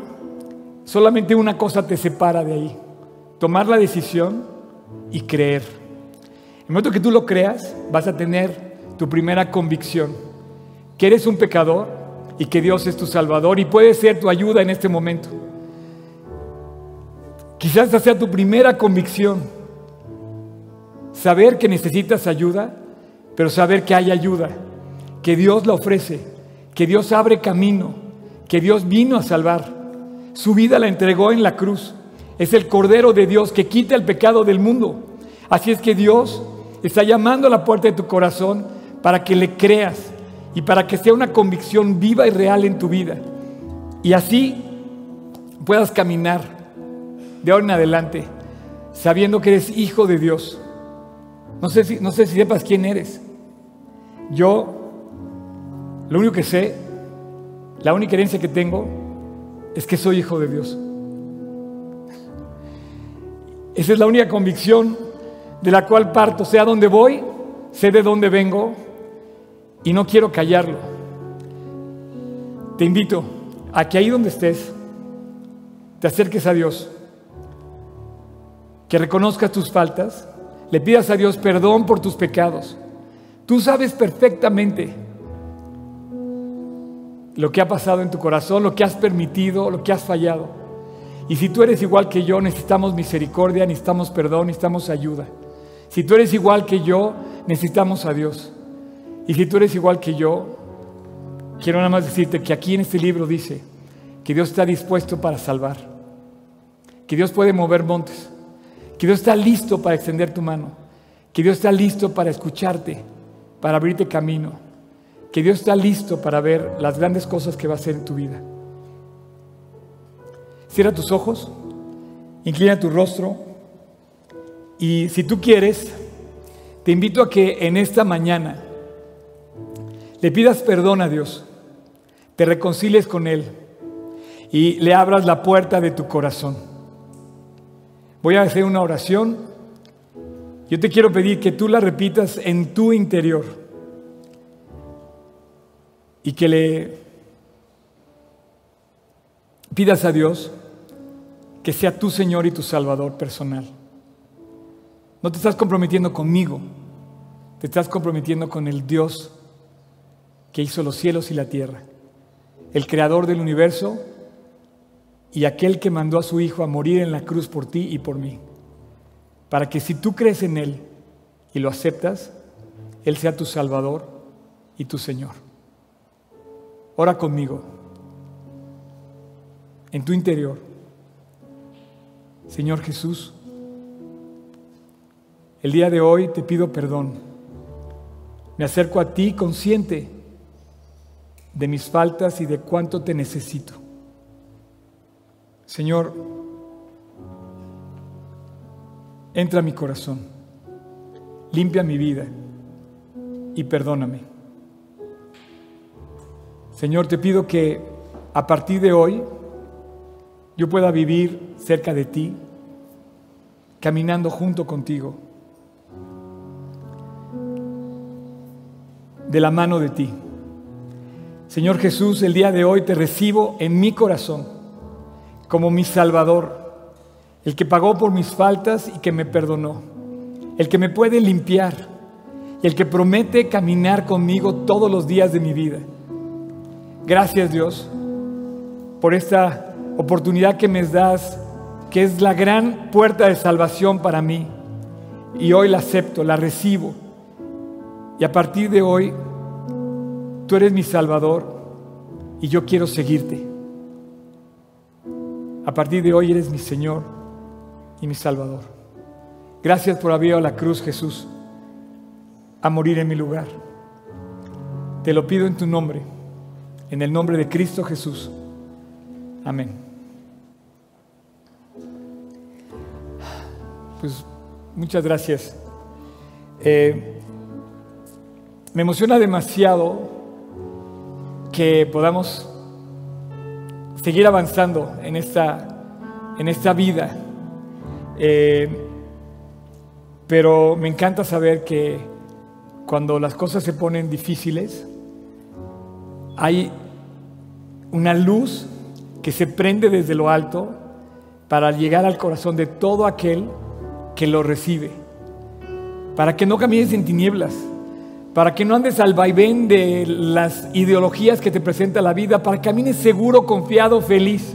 solamente una cosa te separa de ahí. Tomar la decisión y creer. En el momento que tú lo creas, vas a tener tu primera convicción, que eres un pecador y que Dios es tu Salvador y puede ser tu ayuda en este momento. Quizás esa sea tu primera convicción, saber que necesitas ayuda, pero saber que hay ayuda, que Dios la ofrece, que Dios abre camino, que Dios vino a salvar. Su vida la entregó en la cruz. Es el Cordero de Dios que quita el pecado del mundo. Así es que Dios está llamando a la puerta de tu corazón para que le creas y para que sea una convicción viva y real en tu vida. Y así puedas caminar de ahora en adelante sabiendo que eres hijo de Dios. No sé si, no sé si sepas quién eres. Yo, lo único que sé, la única herencia que tengo, es que soy hijo de Dios. Esa es la única convicción de la cual parto, sé a dónde voy, sé de dónde vengo y no quiero callarlo. Te invito a que ahí donde estés, te acerques a Dios, que reconozcas tus faltas, le pidas a Dios perdón por tus pecados. Tú sabes perfectamente lo que ha pasado en tu corazón, lo que has permitido, lo que has fallado. Y si tú eres igual que yo, necesitamos misericordia, necesitamos perdón, necesitamos ayuda. Si tú eres igual que yo, necesitamos a Dios. Y si tú eres igual que yo, quiero nada más decirte que aquí en este libro dice que Dios está dispuesto para salvar, que Dios puede mover montes, que Dios está listo para extender tu mano, que Dios está listo para escucharte, para abrirte camino que Dios está listo para ver las grandes cosas que va a hacer en tu vida. Cierra tus ojos, inclina tu rostro y si tú quieres, te invito a que en esta mañana le pidas perdón a Dios, te reconcilies con Él y le abras la puerta de tu corazón. Voy a hacer una oración. Yo te quiero pedir que tú la repitas en tu interior y que le pidas a Dios que sea tu Señor y tu Salvador personal. No te estás comprometiendo conmigo, te estás comprometiendo con el Dios que hizo los cielos y la tierra, el creador del universo y aquel que mandó a su Hijo a morir en la cruz por ti y por mí, para que si tú crees en Él y lo aceptas, Él sea tu Salvador y tu Señor. Ora conmigo. En tu interior. Señor Jesús, el día de hoy te pido perdón. Me acerco a ti consciente de mis faltas y de cuánto te necesito. Señor, entra a mi corazón, limpia mi vida y perdóname. Señor, te pido que a partir de hoy yo pueda vivir cerca de ti, caminando junto contigo, de la mano de ti. Señor Jesús, el día de hoy te recibo en mi corazón como mi Salvador, el que pagó por mis faltas y que me perdonó, el que me puede limpiar, el que promete caminar conmigo todos los días de mi vida. Gracias Dios por esta oportunidad que me das, que es la gran puerta de salvación para mí. Y hoy la acepto, la recibo. Y a partir de hoy, tú eres mi Salvador y yo quiero seguirte. A partir de hoy eres mi Señor y mi Salvador. Gracias por haber ido a la cruz, Jesús, a morir en mi lugar. Te lo pido en tu nombre. En el nombre de Cristo Jesús. Amén. Pues muchas gracias. Eh, me emociona demasiado que podamos seguir avanzando en esta, en esta vida. Eh, pero me encanta saber que cuando las cosas se ponen difíciles, hay una luz que se prende desde lo alto para llegar al corazón de todo aquel que lo recibe. Para que no camines en tinieblas, para que no andes al vaivén de las ideologías que te presenta la vida, para que camines seguro, confiado, feliz,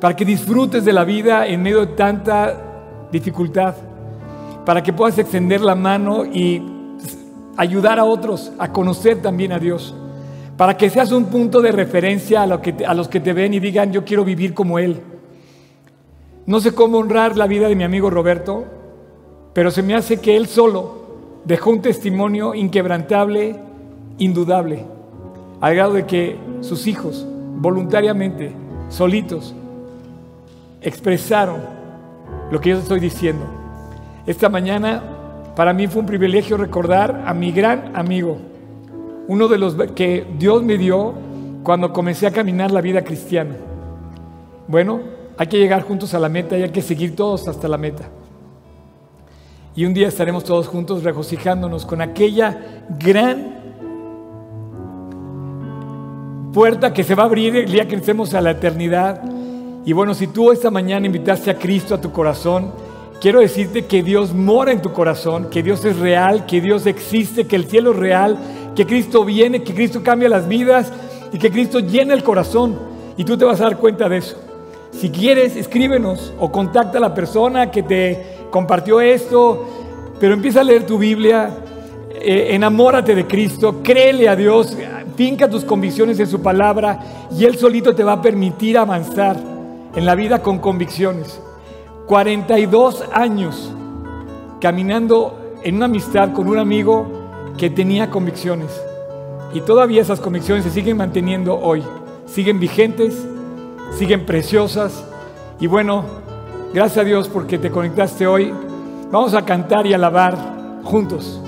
para que disfrutes de la vida en medio de tanta dificultad, para que puedas extender la mano y ayudar a otros a conocer también a Dios para que seas un punto de referencia a, a los que te ven y digan, yo quiero vivir como Él. No sé cómo honrar la vida de mi amigo Roberto, pero se me hace que Él solo dejó un testimonio inquebrantable, indudable, al grado de que sus hijos, voluntariamente, solitos, expresaron lo que yo estoy diciendo. Esta mañana para mí fue un privilegio recordar a mi gran amigo, uno de los que Dios me dio cuando comencé a caminar la vida cristiana. Bueno, hay que llegar juntos a la meta y hay que seguir todos hasta la meta. y un día estaremos todos juntos regocijándonos con aquella gran puerta que se va a abrir el día que entremos a la eternidad. Y bueno, si tú esta mañana invitaste a Cristo a tu corazón, quiero decirte que Dios mora en tu corazón, que Dios es real, que Dios existe, que el cielo es real, que Cristo viene, que Cristo cambia las vidas y que Cristo llena el corazón. Y tú te vas a dar cuenta de eso. Si quieres, escríbenos o contacta a la persona que te compartió esto, pero empieza a leer tu Biblia, eh, enamórate de Cristo, créele a Dios, finca tus convicciones en su palabra y Él solito te va a permitir avanzar en la vida con convicciones. 42 años caminando en una amistad con un amigo que tenía convicciones. Y todavía esas convicciones se siguen manteniendo hoy. Siguen vigentes, siguen preciosas. Y bueno, gracias a Dios porque te conectaste hoy. Vamos a cantar y alabar juntos.